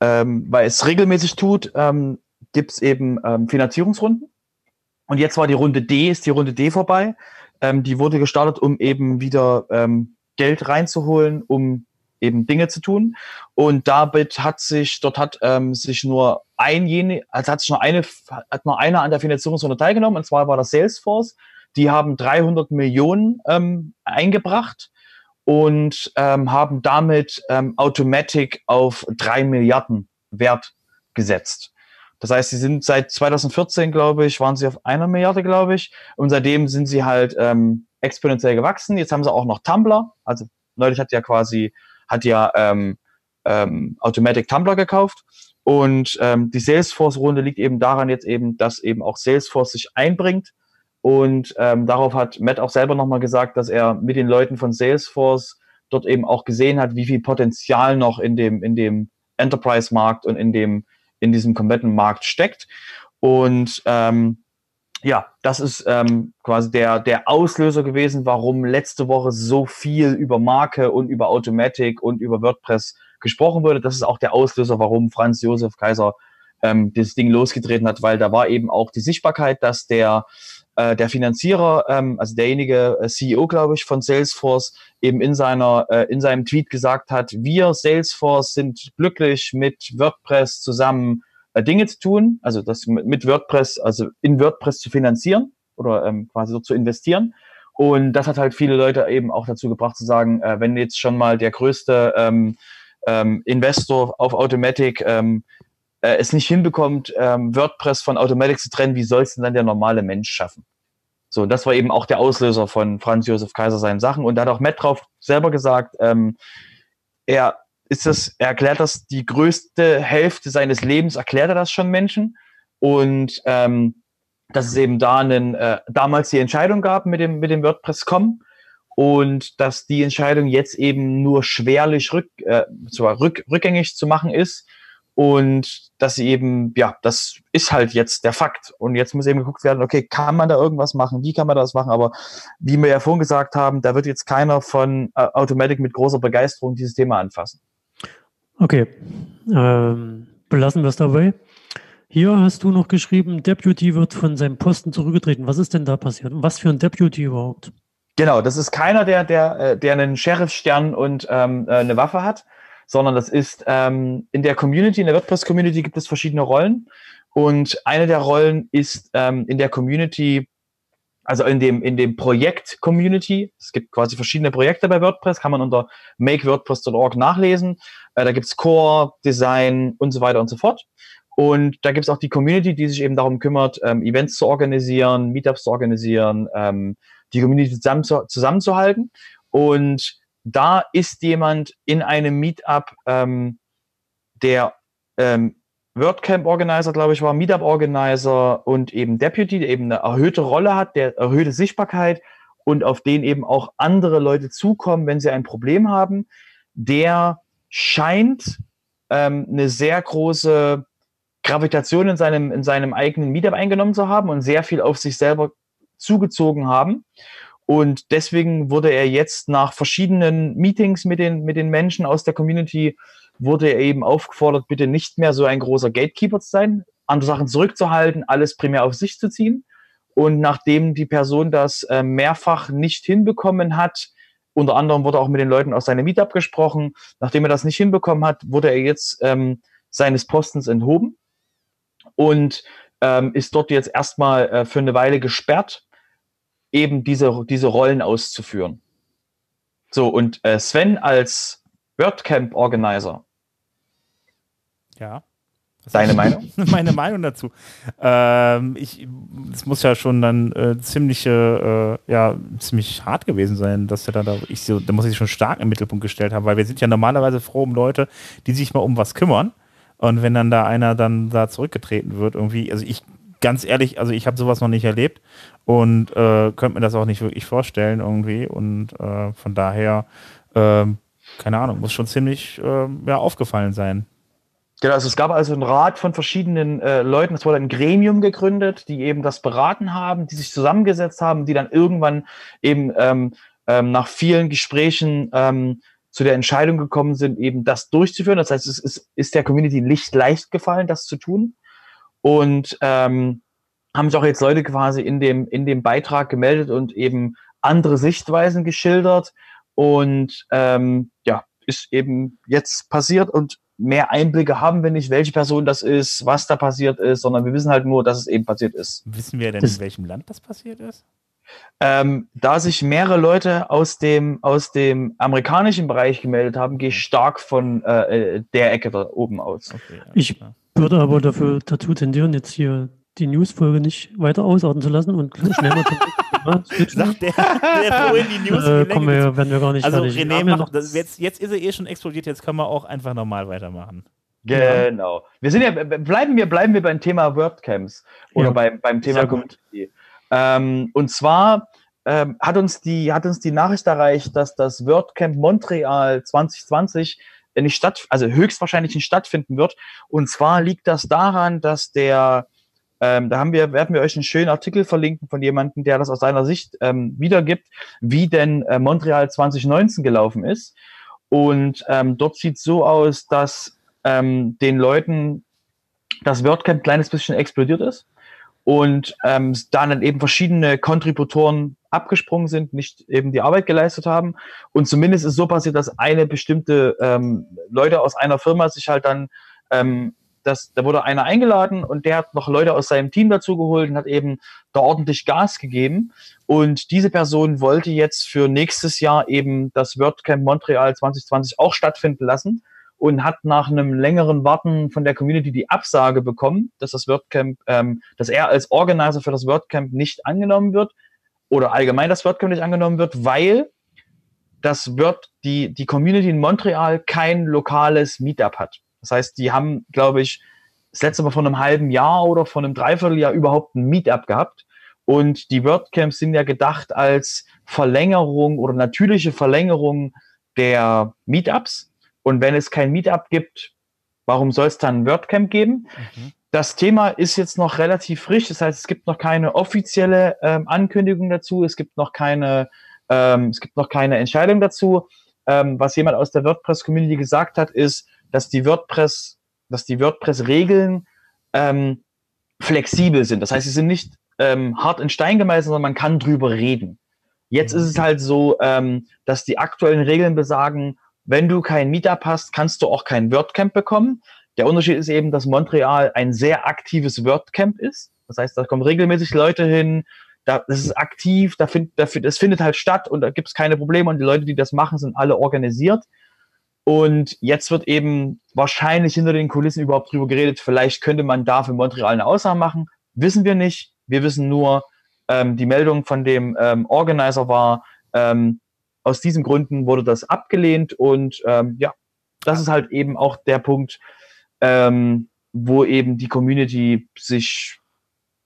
ähm, weil es regelmäßig tut, ähm, gibt es eben ähm, Finanzierungsrunden. Und jetzt war die Runde D, ist die Runde D vorbei. Ähm, die wurde gestartet, um eben wieder ähm, Geld reinzuholen, um eben Dinge zu tun. Und damit hat sich, dort hat ähm, sich nur ein jene, also hat sich nur eine, hat nur einer an der Finanzierungsrunde teilgenommen, und zwar war das Salesforce. Die haben 300 Millionen ähm, eingebracht und ähm, haben damit ähm, Automatic auf drei Milliarden Wert gesetzt. Das heißt, sie sind seit 2014, glaube ich, waren sie auf einer Milliarde, glaube ich. Und seitdem sind sie halt ähm, exponentiell gewachsen. Jetzt haben sie auch noch Tumblr. Also neulich hat ja quasi, hat ja ähm, ähm, Automatic Tumblr gekauft. Und ähm, die Salesforce-Runde liegt eben daran jetzt eben, dass eben auch Salesforce sich einbringt und ähm, darauf hat Matt auch selber nochmal gesagt, dass er mit den Leuten von Salesforce dort eben auch gesehen hat, wie viel Potenzial noch in dem, in dem Enterprise-Markt und in dem, in diesem kompletten Markt steckt. Und ähm, ja, das ist ähm, quasi der, der Auslöser gewesen, warum letzte Woche so viel über Marke und über Automatic und über WordPress gesprochen wurde. Das ist auch der Auslöser, warum Franz Josef Kaiser ähm, das Ding losgetreten hat, weil da war eben auch die Sichtbarkeit, dass der äh, der Finanzierer, ähm, also derjenige äh, CEO, glaube ich, von Salesforce, eben in seiner äh, in seinem Tweet gesagt hat: Wir Salesforce sind glücklich mit WordPress zusammen äh, Dinge zu tun, also das mit WordPress, also in WordPress zu finanzieren oder ähm, quasi so zu investieren. Und das hat halt viele Leute eben auch dazu gebracht zu sagen, äh, wenn jetzt schon mal der größte ähm, ähm, Investor auf Automatic ähm, äh, es nicht hinbekommt, ähm, WordPress von Automatic zu trennen, wie soll es denn dann der normale Mensch schaffen? So, das war eben auch der Auslöser von Franz Josef Kaiser seinen Sachen. Und da hat auch Matt drauf selber gesagt, ähm, er ist das, er erklärt das die größte Hälfte seines Lebens, erklärt er das schon Menschen. Und ähm, dass es eben da einen, äh, damals die Entscheidung gab mit dem, mit dem WordPress.com und dass die Entscheidung jetzt eben nur schwerlich rück, äh, zwar rück, rückgängig zu machen ist und dass sie eben, ja, das ist halt jetzt der Fakt. Und jetzt muss eben geguckt werden, okay, kann man da irgendwas machen? Wie kann man das machen? Aber wie wir ja vorhin gesagt haben, da wird jetzt keiner von äh, Automatic mit großer Begeisterung dieses Thema anfassen. Okay, ähm, belassen wir es dabei. Hier hast du noch geschrieben, Deputy wird von seinem Posten zurückgetreten. Was ist denn da passiert? Und was für ein Deputy überhaupt? Genau, das ist keiner, der, der, äh, der einen Sheriffstern und ähm, äh, eine Waffe hat, sondern das ist ähm, in der Community, in der WordPress-Community gibt es verschiedene Rollen. Und eine der Rollen ist ähm, in der Community also in dem, in dem Projekt Community. Es gibt quasi verschiedene Projekte bei WordPress, kann man unter makewordpress.org nachlesen. Äh, da gibt's Core, Design und so weiter und so fort. Und da gibt's auch die Community, die sich eben darum kümmert, ähm, Events zu organisieren, Meetups zu organisieren, ähm, die Community zusammen zu, zusammenzuhalten. Und da ist jemand in einem Meetup, ähm, der ähm, WordCamp Organizer, glaube ich, war Meetup Organizer und eben Deputy, der eben eine erhöhte Rolle hat, der erhöhte Sichtbarkeit und auf den eben auch andere Leute zukommen, wenn sie ein Problem haben, der scheint ähm, eine sehr große Gravitation in seinem, in seinem eigenen Meetup eingenommen zu haben und sehr viel auf sich selber zugezogen haben. Und deswegen wurde er jetzt nach verschiedenen Meetings mit den, mit den Menschen aus der Community wurde er eben aufgefordert, bitte nicht mehr so ein großer Gatekeeper zu sein, andere Sachen zurückzuhalten, alles primär auf sich zu ziehen. Und nachdem die Person das äh, mehrfach nicht hinbekommen hat, unter anderem wurde auch mit den Leuten aus seinem Meetup gesprochen, nachdem er das nicht hinbekommen hat, wurde er jetzt ähm, seines Postens enthoben und ähm, ist dort jetzt erstmal äh, für eine Weile gesperrt, eben diese, diese Rollen auszuführen. So, und äh, Sven als WordCamp Organizer ja. Deine (laughs) Meinung? Meine Meinung dazu. Ähm, ich, es muss ja schon dann äh, ziemliche, äh, ja, ziemlich hart gewesen sein, dass er da, da, ich so, da muss ich schon stark im Mittelpunkt gestellt haben, weil wir sind ja normalerweise froh um Leute, die sich mal um was kümmern. Und wenn dann da einer dann da zurückgetreten wird, irgendwie, also ich, ganz ehrlich, also ich habe sowas noch nicht erlebt und äh, könnte mir das auch nicht wirklich vorstellen irgendwie. Und äh, von daher, ähm, keine Ahnung, muss schon ziemlich ähm, ja, aufgefallen sein. Genau, also es gab also einen Rat von verschiedenen äh, Leuten, es wurde ein Gremium gegründet, die eben das beraten haben, die sich zusammengesetzt haben, die dann irgendwann eben ähm, ähm, nach vielen Gesprächen ähm, zu der Entscheidung gekommen sind, eben das durchzuführen. Das heißt, es ist, ist der Community nicht leicht gefallen, das zu tun. Und ähm, haben sich auch jetzt Leute quasi in dem, in dem Beitrag gemeldet und eben andere Sichtweisen geschildert. Und ähm, ja, ist eben jetzt passiert und mehr Einblicke haben wir nicht, welche Person das ist, was da passiert ist, sondern wir wissen halt nur, dass es eben passiert ist. Wissen wir denn, das, in welchem Land das passiert ist? Ähm, da sich mehrere Leute aus dem, aus dem amerikanischen Bereich gemeldet haben, gehe ich stark von äh, äh der Ecke da oben aus. Okay, ich würde aber dafür dazu tendieren, jetzt hier die Newsfolge nicht weiter ausarten zu lassen und schnell mal zum (laughs) Sagt der, der vorhin die News äh, kommen wir, werden wir gar nicht Also fertig. René, macht, das, jetzt, jetzt ist er eh schon explodiert, jetzt können wir auch einfach normal weitermachen. Genau. Wir sind ja, bleiben wir, bleiben wir beim Thema WordCamps oder ja. beim, beim Thema Community. Ähm, und zwar ähm, hat, uns die, hat uns die Nachricht erreicht, dass das WordCamp Montreal 2020 nicht statt, also höchstwahrscheinlich nicht stattfinden wird. Und zwar liegt das daran, dass der Ähm, da haben wir, werden wir euch einen schönen Artikel verlinken von jemandem, der das aus seiner Sicht ähm, wiedergibt, wie denn äh, Montreal 2019 gelaufen ist. Und ähm, dort sieht so aus, dass ähm, den Leuten das WordCamp ein kleines bisschen explodiert ist und ähm, dann eben verschiedene Kontributoren abgesprungen sind, nicht eben die Arbeit geleistet haben. Und zumindest ist so passiert, dass eine bestimmte ähm, Leute aus einer Firma sich halt dann, ähm, das, da wurde einer eingeladen und der hat noch Leute aus seinem Team dazu geholt und hat eben da ordentlich Gas gegeben. Und diese Person wollte jetzt für nächstes Jahr eben das WordCamp Montreal 2020 auch stattfinden lassen und hat nach einem längeren Warten von der Community die Absage bekommen, dass das WordCamp, ähm, dass er als Organizer für das WordCamp nicht angenommen wird oder allgemein das WordCamp nicht angenommen wird, weil das Word, die, die Community in Montreal kein lokales Meetup hat. Das heißt, die haben, glaube ich, das letzte Mal vor einem halben Jahr oder vor einem Dreivierteljahr überhaupt ein Meetup gehabt. Und die WordCamps sind ja gedacht als Verlängerung oder natürliche Verlängerung der Meetups. Und wenn es kein Meetup gibt, warum soll es dann ein WordCamp geben? Mhm. Das Thema ist jetzt noch relativ frisch, das heißt, es gibt noch keine offizielle ähm, Ankündigung dazu, es gibt noch keine, ähm, es gibt noch keine Entscheidung dazu. Ähm, was jemand aus der WordPress-Community gesagt hat, ist, dass die WordPress, dass die WordPress-Regeln ähm, flexibel sind. Das heißt, sie sind nicht ähm, hart in Stein gemeißelt, sondern man kann drüber reden. Jetzt mhm. ist es halt so, ähm, dass die aktuellen Regeln besagen, wenn du kein Meetup hast, kannst du auch kein WordCamp bekommen. Der Unterschied ist eben, dass Montreal ein sehr aktives WordCamp ist. Das heißt, da kommen regelmäßig Leute hin, da, das ist aktiv, da find, da, das findet halt statt und da gibt es keine Probleme und die Leute, die das machen, sind alle organisiert. Und jetzt wird eben wahrscheinlich hinter den Kulissen überhaupt drüber geredet, vielleicht könnte man da für Montreal eine Ausnahme machen. Wissen wir nicht. Wir wissen nur, ähm, die Meldung von dem ähm, Organizer war, ähm, aus diesen Gründen wurde das abgelehnt und ähm, ja, das ist halt eben auch der Punkt, ähm, wo eben die Community sich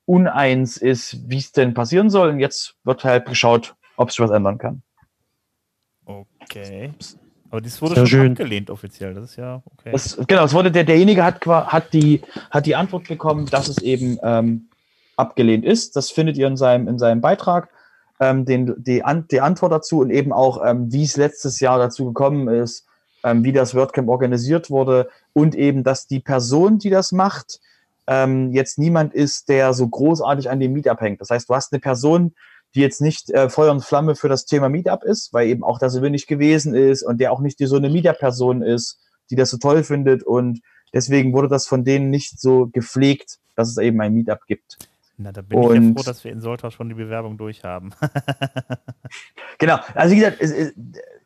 uneins ist, wie es denn passieren soll. Und jetzt wird halt geschaut, ob sich was ändern kann. Okay. Aber dies wurde Sehr schon schön. abgelehnt offiziell. Das ist ja okay. Das, genau, es wurde der, derjenige hat, hat, die, hat die Antwort bekommen, dass es eben ähm, abgelehnt ist. Das findet ihr in seinem, in seinem Beitrag ähm, den, die, An die Antwort dazu und eben auch, ähm, wie es letztes Jahr dazu gekommen ist, ähm, wie das WordCamp organisiert wurde und eben, dass die Person, die das macht, ähm, jetzt niemand ist, der so großartig an dem Meetup hängt. Das heißt, du hast eine Person, die jetzt nicht äh, Feuer und Flamme für das Thema Meetup ist, weil eben auch das so wenig gewesen ist und der auch nicht so eine Meetup-Person ist, die das so toll findet und deswegen wurde das von denen nicht so gepflegt, dass es eben ein Meetup gibt. Na, da bin und, ich ja froh, dass wir in Soltau schon die Bewerbung durch haben. (laughs) genau, also wie gesagt,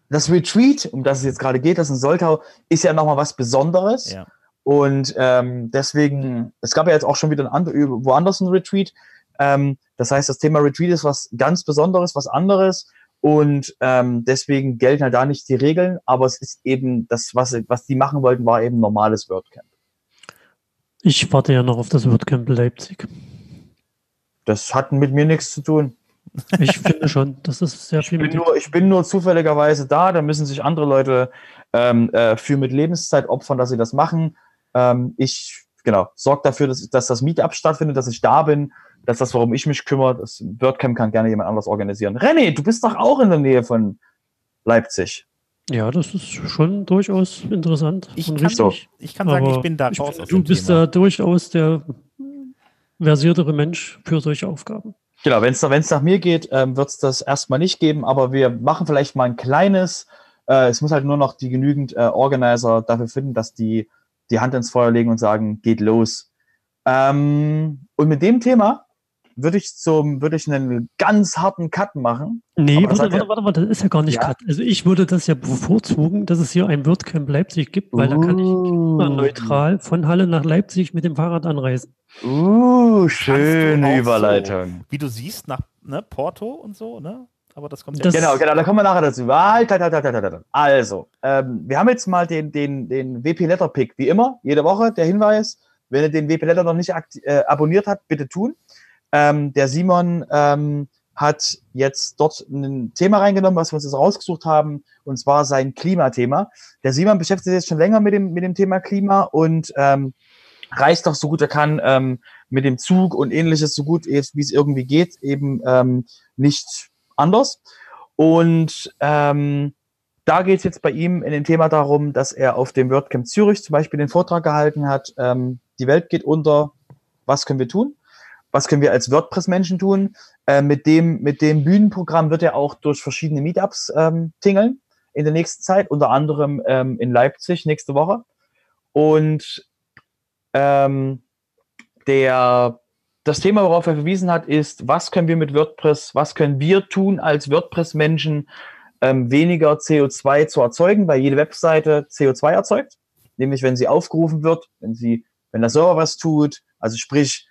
das Retreat, um das es jetzt gerade geht, das in Soltau, ist ja nochmal was Besonderes. Ja. Und ähm, deswegen, es gab ja jetzt auch schon wieder ein andre, woanders ein Retreat. Ähm, das heißt, das Thema Retreat ist was ganz Besonderes, was anderes. Und ähm, deswegen gelten halt da nicht die Regeln, aber es ist eben das, was, was die machen wollten, war eben normales WordCamp. Ich warte ja noch auf das WordCamp Leipzig. Das hat mit mir nichts zu tun. Ich finde schon, das ist sehr viel. Ich bin, nur, ich bin nur zufälligerweise da, da müssen sich andere Leute ähm, äh, für mit Lebenszeit opfern, dass sie das machen. Ähm, ich, genau, sorge dafür, dass, dass das Meetup stattfindet, dass ich da bin. Das ist das, worum ich mich kümmere. Das WordCamp kann gerne jemand anders organisieren. René, du bist doch auch in der Nähe von Leipzig. Ja, das ist schon durchaus interessant. Ich, kann, richtig, ich kann sagen, ich bin da raus. Du bist Thema. da durchaus der versiertere Mensch für solche Aufgaben. Genau, wenn es nach mir geht, ähm, wird es das erstmal nicht geben, aber wir machen vielleicht mal ein kleines, äh, es muss halt nur noch die genügend äh, Organizer dafür finden, dass die die Hand ins Feuer legen und sagen, geht los. Ähm, und mit dem Thema würde ich zum, würde ich einen ganz harten Cut machen. Nee, warte, warte, ja, warte, warte, das ist ja gar nicht ja. Cut. Also ich würde das ja bevorzugen, dass es hier ein WordCamp Leipzig gibt, weil uh. da kann ich uh. neutral von Halle nach Leipzig mit dem Fahrrad anreisen. Uh, schöne Überleitung. So, wie du siehst, nach ne, Porto und so, ne? Aber das kommt ja. Genau, genau, da kommen wir nachher dazu. Halt, halt, halt, halt, also, ähm, wir haben jetzt mal den, den, den WP Letter Pick, wie immer, jede Woche der Hinweis, wenn ihr den WP Letter noch nicht äh, abonniert habt, bitte tun. Ähm, der Simon ähm, hat jetzt dort ein Thema reingenommen, was wir uns jetzt rausgesucht haben, und zwar sein Klimathema. Der Simon beschäftigt sich jetzt schon länger mit dem, mit dem Thema Klima und ähm, reist doch so gut er kann ähm, mit dem Zug und ähnliches so gut, wie es irgendwie geht, eben ähm, nicht anders. Und ähm, da geht es jetzt bei ihm in dem Thema darum, dass er auf dem WordCamp Zürich zum Beispiel den Vortrag gehalten hat, ähm, die Welt geht unter, was können wir tun? Was können wir als WordPress-Menschen tun? Äh, mit, dem, mit dem Bühnenprogramm wird er auch durch verschiedene Meetups ähm, tingeln in der nächsten Zeit, unter anderem ähm, in Leipzig nächste Woche. Und ähm, der, das Thema, worauf er verwiesen hat, ist, was können wir mit WordPress, was können wir tun als WordPress-Menschen, ähm, weniger CO2 zu erzeugen, weil jede Webseite CO2 erzeugt, nämlich wenn sie aufgerufen wird, wenn sie, wenn der Server was tut, also sprich,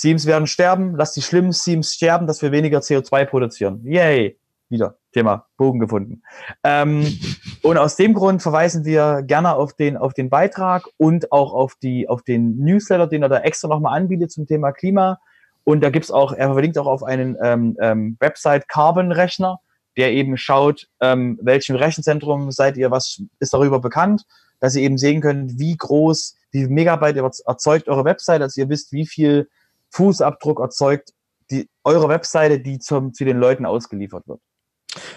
Themes werden sterben, lass die schlimmen Themes sterben, dass wir weniger CO2 produzieren. Yay! Wieder Thema Bogen gefunden. Ähm, (laughs) und aus dem Grund verweisen wir gerne auf den, auf den Beitrag und auch auf, die, auf den Newsletter, den er da extra nochmal anbietet zum Thema Klima. Und da gibt's auch, er verlinkt auch auf einen ähm, ähm, Website Carbon Rechner, der eben schaut, ähm, welchem Rechenzentrum seid ihr, was ist darüber bekannt, dass ihr eben sehen könnt, wie groß, wie viel Megabyte erzeugt eure Website, dass ihr wisst, wie viel Fußabdruck erzeugt die, eure Webseite, die zum, zu den Leuten ausgeliefert wird.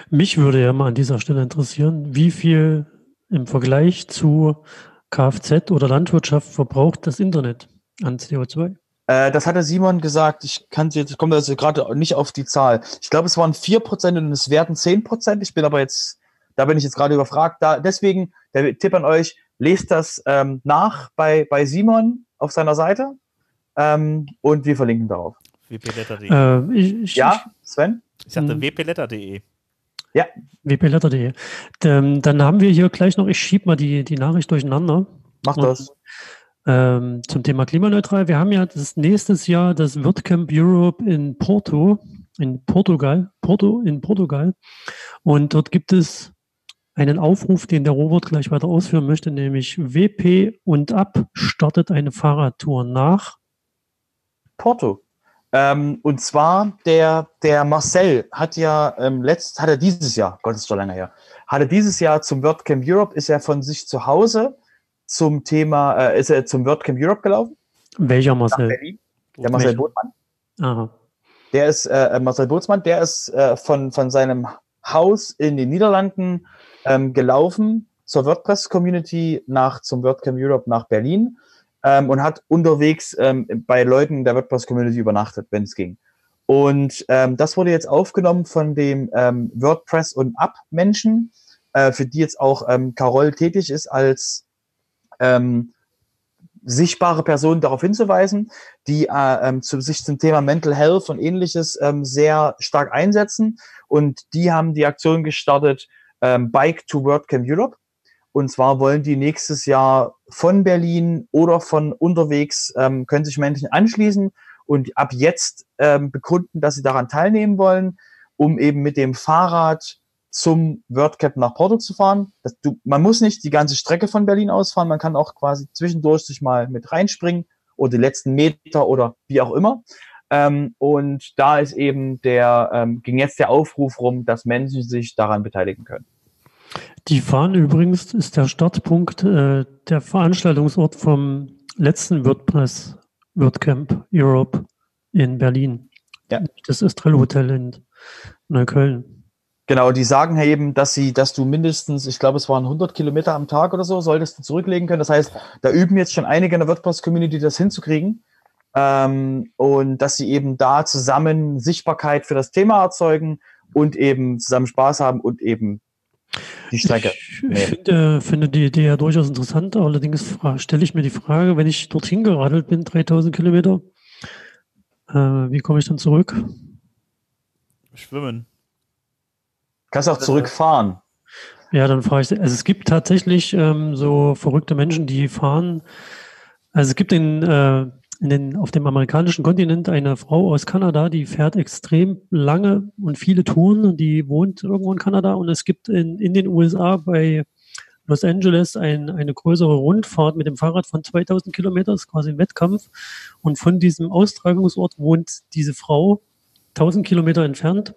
Mich würde ja mal an dieser Stelle interessieren, wie viel im Vergleich zu Kfz oder Landwirtschaft verbraucht das Internet an CO2? Äh, das hatte Simon gesagt. Ich kann jetzt, komme also gerade nicht auf die Zahl. Ich glaube, es waren 4% und es werden 10%. Ich bin aber jetzt, da bin ich jetzt gerade überfragt. Da, deswegen, der Tipp an euch, lest das ähm, nach bei, bei Simon auf seiner Seite ähm, und wir verlinken darauf. wpletter.de. Äh, ich, ich, Ja, Sven? Ich sagte hm. wpletter.de. Ja, wpletter.de. Ähm, dann haben wir hier gleich noch, ich schiebe mal die, die Nachricht durcheinander. mach das. Ähm, zum Thema klimaneutral. Wir haben ja das nächstes Jahr das WordCamp Europe in Porto, in Portugal, Porto in Portugal. Und dort gibt es einen Aufruf, den der Robert gleich weiter ausführen möchte, nämlich WP und ab startet eine Fahrradtour nach. Porto. Ähm, und zwar der, der Marcel hat ja ähm, letzt, hat er dieses Jahr, Gott ist schon länger her, hat er dieses Jahr zum WordCamp Europe, ist er von sich zu Hause zum Thema, äh, ist er zum WordCamp Europe gelaufen, Welcher Marcel? Der Marcel Welcher? Botmann. Aha. Der ist, äh, Marcel Bootsmann, der ist äh, von, von seinem Haus in den Niederlanden ähm, gelaufen zur WordPress-Community nach zum WordCamp Europe nach Berlin ähm, und hat unterwegs ähm, bei Leuten der WordPress-Community übernachtet, wenn es ging. Und ähm, das wurde jetzt aufgenommen von dem ähm, WordPress und App-Menschen, äh, für die jetzt auch ähm, Carol tätig ist als ähm, sichtbare Person darauf hinzuweisen, die äh, ähm, zu, sich zum Thema Mental Health und ähnliches ähm, sehr stark einsetzen. Und die haben die Aktion gestartet, ähm, Bike to WordCamp Europe. Und zwar wollen die nächstes Jahr von Berlin oder von unterwegs, ähm, können sich Menschen anschließen und ab jetzt ähm, begründen, dass sie daran teilnehmen wollen, um eben mit dem Fahrrad zum WordCamp nach Porto zu fahren. Das, du, man muss nicht die ganze Strecke von Berlin ausfahren, man kann auch quasi zwischendurch sich mal mit reinspringen oder die letzten Meter oder wie auch immer. Ähm, und da ist eben der, ähm, ging jetzt der Aufruf rum, dass Menschen sich daran beteiligen können. Die fahren übrigens ist der Startpunkt, äh, der Veranstaltungsort vom letzten WordPress WordCamp Europe in Berlin. Ja. Das Estrell Hotel in Neukölln. Genau, die sagen eben, dass sie, dass du mindestens, ich glaube, es waren 100 Kilometer am Tag oder so, solltest du zurücklegen können. Das heißt, da üben jetzt schon einige in der WordPress-Community, das hinzukriegen. Ähm, und dass sie eben da zusammen Sichtbarkeit für das Thema erzeugen und eben zusammen Spaß haben und eben die Strecke. Ich Nee. finde, finde die Idee ja durchaus interessant. Allerdings stelle ich mir die Frage, wenn ich dorthin geradelt bin, 3000 Kilometer, äh, wie komme ich dann zurück? Schwimmen. Kannst auch zurückfahren. Ja, dann fahre ich. Also es gibt tatsächlich ähm, so verrückte Menschen, die fahren. Also es gibt in, äh, den, auf dem amerikanischen Kontinent eine Frau aus Kanada, die fährt extrem lange und viele Touren. Die wohnt irgendwo in Kanada und es gibt in, in den USA bei Los Angeles ein, eine größere Rundfahrt mit dem Fahrrad von 2000 Kilometern, ist quasi ein Wettkampf. Und von diesem Austragungsort wohnt diese Frau 1000 Kilometer entfernt.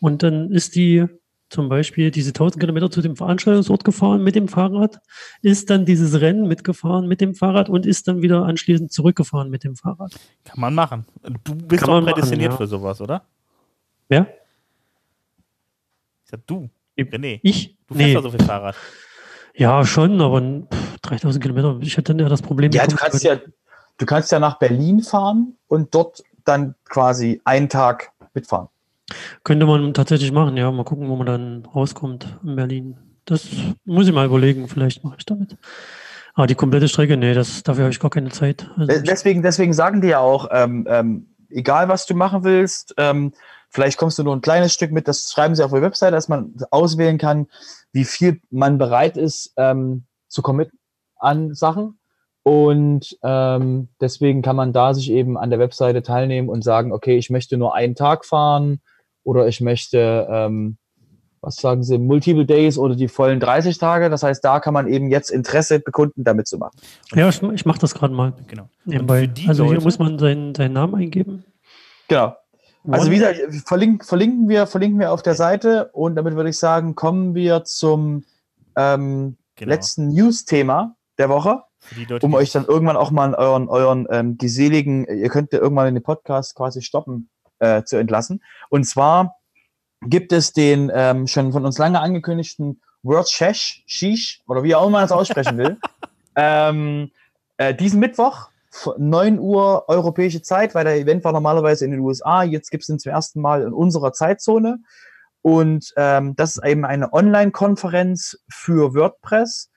Und dann ist die zum Beispiel diese 1000 Kilometer zu dem Veranstaltungsort gefahren mit dem Fahrrad, ist dann dieses Rennen mitgefahren mit dem Fahrrad und ist dann wieder anschließend zurückgefahren mit dem Fahrrad. Kann man machen. Du bist Kann doch man prädestiniert machen, ja. für sowas, oder? Ja? Ich sag du, Ich- René. Ich? Du fährst Nee. doch so viel Fahrrad. Ja, schon, aber pff, 3000 Kilometer. Ich hätte dann ja das Problem. Ja, du kannst ja, du kannst ja nach Berlin fahren und dort dann quasi einen Tag mitfahren. Könnte man tatsächlich machen, ja. Mal gucken, wo man dann rauskommt in Berlin. Das muss ich mal überlegen. Vielleicht mache ich damit. Aber die komplette Strecke, nee, das, dafür habe ich gar keine Zeit. Also ich, Deswegen, deswegen sagen die ja auch, ähm, ähm, egal was du machen willst, ähm, vielleicht kommst du nur ein kleines Stück mit, das schreiben sie auf der Website, dass man auswählen kann, wie viel man bereit ist ähm, zu committen an Sachen. Und ähm, deswegen kann man da sich eben an der Webseite teilnehmen und sagen, okay, ich möchte nur einen Tag fahren oder ich möchte, ähm, was sagen sie, Multiple Days oder die vollen 30 Tage. Das heißt, da kann man eben jetzt Interesse bekunden, damit zu machen. ja, ich, ich mache das gerade mal Genau. nebenbei. Also hier Leute- muss man seinen, seinen Namen eingeben. Genau. Also wie gesagt, verlinken, verlinken, wir, verlinken wir auf der Seite und damit würde ich sagen, kommen wir zum ähm, Genau. letzten News-Thema der Woche, um euch dann irgendwann auch mal in euren, euren ähm, geseligen, ihr könnt ja irgendwann in den Podcast quasi stoppen, äh, zu entlassen. Und zwar gibt es den ähm, schon von uns lange angekündigten World Shesh, Sheesh, oder wie auch immer man es aussprechen will, (laughs) ähm, äh, diesen Mittwoch, f- 9 Uhr europäische Zeit, weil der Event war normalerweise in den USA, jetzt gibt es ihn zum ersten Mal in unserer Zeitzone. Und ähm, das ist eben eine Online-Konferenz für WordPress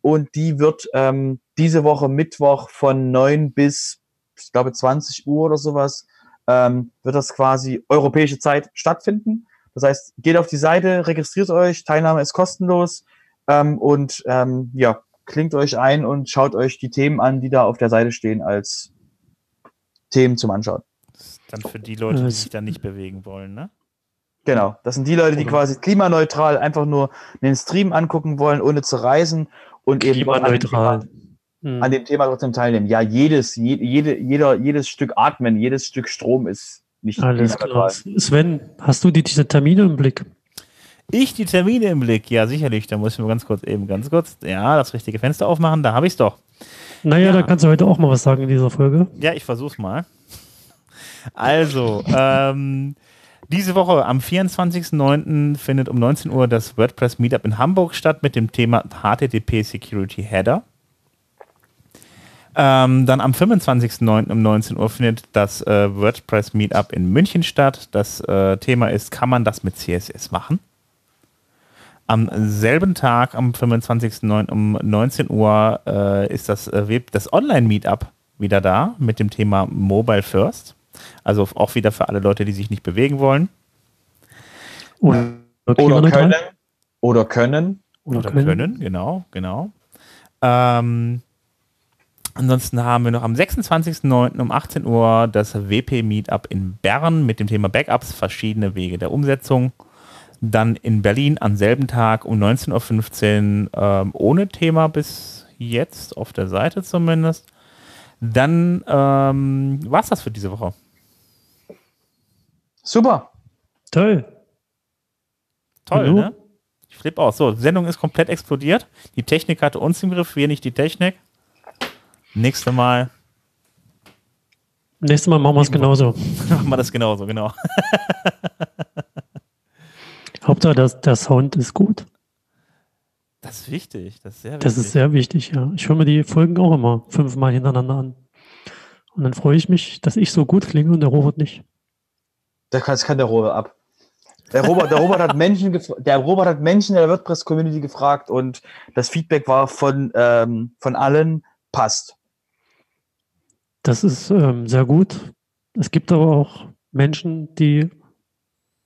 und die wird ähm, diese Woche Mittwoch von 9 bis, ich glaube, 20 Uhr oder sowas, ähm, wird das quasi europäische Zeit stattfinden. Das heißt, geht auf die Seite, registriert euch, Teilnahme ist kostenlos ähm, und ähm, ja, klingt euch ein und schaut euch die Themen an, die da auf der Seite stehen als Themen zum Anschauen. Das ist dann für die Leute, die sich da nicht bewegen wollen, ne? Genau, das sind die Leute, die quasi klimaneutral einfach nur den Stream angucken wollen, ohne zu reisen und eben Klimaneutral. Thema- Hm. an dem Thema trotzdem teilnehmen. Ja, jedes, je, jede, jeder, jedes Stück Atmen, jedes Stück Strom ist nicht Alles klar. Sven, hast du die, diese Termine im Blick? Ich die Termine im Blick, ja sicherlich. Da muss ich mir ganz kurz eben ganz kurz, ja, das richtige Fenster aufmachen. Da habe ich es doch. Naja, Ja. da kannst du heute auch mal was sagen in dieser Folge. Ja, ich versuch's mal. Also, ähm, diese Woche am 24.09. findet um 19 Uhr das WordPress Meetup in Hamburg statt mit dem Thema HTTP Security Header. Ähm, dann am 25.09. um 19 Uhr findet das äh, WordPress Meetup in München statt. Das äh, Thema ist, kann man das mit CSS machen? Am selben Tag, am 25.09. um 19 Uhr, äh, ist das, äh, Web- das Online-Meetup wieder da mit dem Thema Mobile First. Also auch wieder für alle Leute, die sich nicht bewegen wollen. Oder, Oder können, oder können. Oder, können, genau, genau. Ähm, ansonsten haben wir noch am 26.09. um 18 Uhr das WP-Meetup in Bern mit dem Thema Backups, verschiedene Wege der Umsetzung. Dann in Berlin am selben Tag um 19.15 Uhr ähm, ohne Thema bis jetzt, auf der Seite zumindest. Dann ähm, war es das für diese Woche. Super. Toll. Toll, Hallo? ne? Ich flippe aus. So, Sendung ist komplett explodiert. Die Technik hatte uns im Griff, wir nicht die Technik. Nächstes Mal Nächstes Mal machen wir es genauso. (laughs) machen wir das genauso, genau. (laughs) Hauptsache, dass der Sound ist gut. Das ist wichtig. Das ist sehr wichtig. Das ist sehr wichtig, ja. Ich höre mir die Folgen auch immer fünfmal hintereinander an. Und dann freue ich mich, dass ich so gut klinge und der Robert nicht. Das kann, der Robert ab. Der Robert, der Robert hat Menschen, der Robert hat Menschen in der WordPress-Community gefragt und das Feedback war von, ähm, von allen passt. Das ist ähm, sehr gut. Es gibt aber auch Menschen, die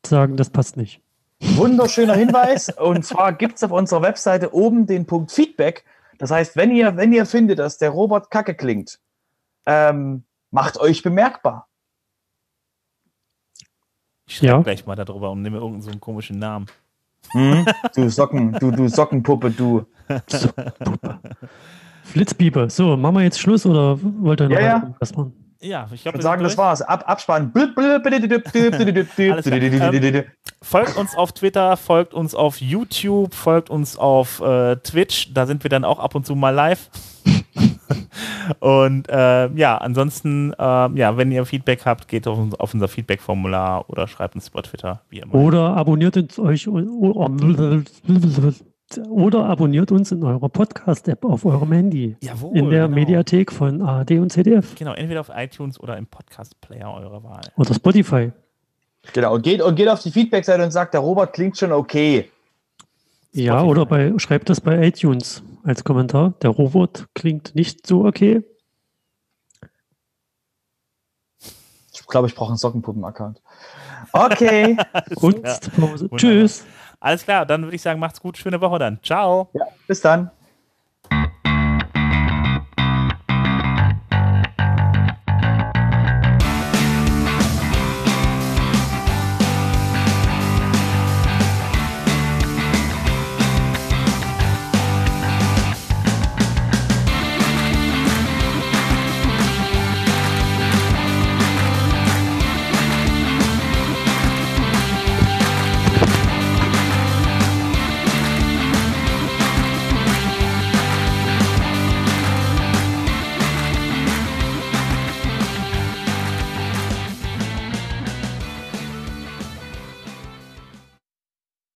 sagen, das passt nicht. Wunderschöner Hinweis. (laughs) Und zwar gibt es auf unserer Webseite oben den Punkt Feedback. Das heißt, wenn ihr, wenn ihr findet, dass der Robert kacke klingt, ähm, macht euch bemerkbar. Ich schreibe Ja. gleich mal darüber und nehme irgendeinen so einen komischen Namen. Du Socken, du, du Sockenpuppe, du. (laughs) So, Puppe. Flitzpiepe. So, machen wir jetzt Schluss oder wollt ihr noch Ja, ja. was machen? Ja, ich würde sagen, das war's. Ab, Abspann. Folgt uns auf Twitter, folgt uns auf YouTube, folgt uns auf äh, Twitch. Da sind wir dann auch ab und zu mal live. und äh, ja, ansonsten, äh, ja, wenn ihr Feedback habt, geht auf, auf unser Feedback-Formular oder schreibt uns über Twitter, wie immer. Oder abonniert uns euch oder abonniert uns in eurer Podcast-App auf eurem Handy. Jawohl, In der genau. Mediathek von ARD und ZDF. Genau, entweder auf iTunes oder im Podcast-Player eurer Wahl. Oder Spotify. Genau, und geht, und geht auf die Feedback-Seite und sagt, der Robert klingt schon okay. Ja, Spotify. oder bei, schreibt das bei iTunes als Kommentar. Der Robot klingt nicht so okay. Ich glaube, ich brauche einen Sockenpuppen-Account. Okay. (laughs) Kunstpause. Tschüss. Alles klar, dann würde ich sagen, macht's gut, schöne Woche dann. Ciao. ja, bis dann.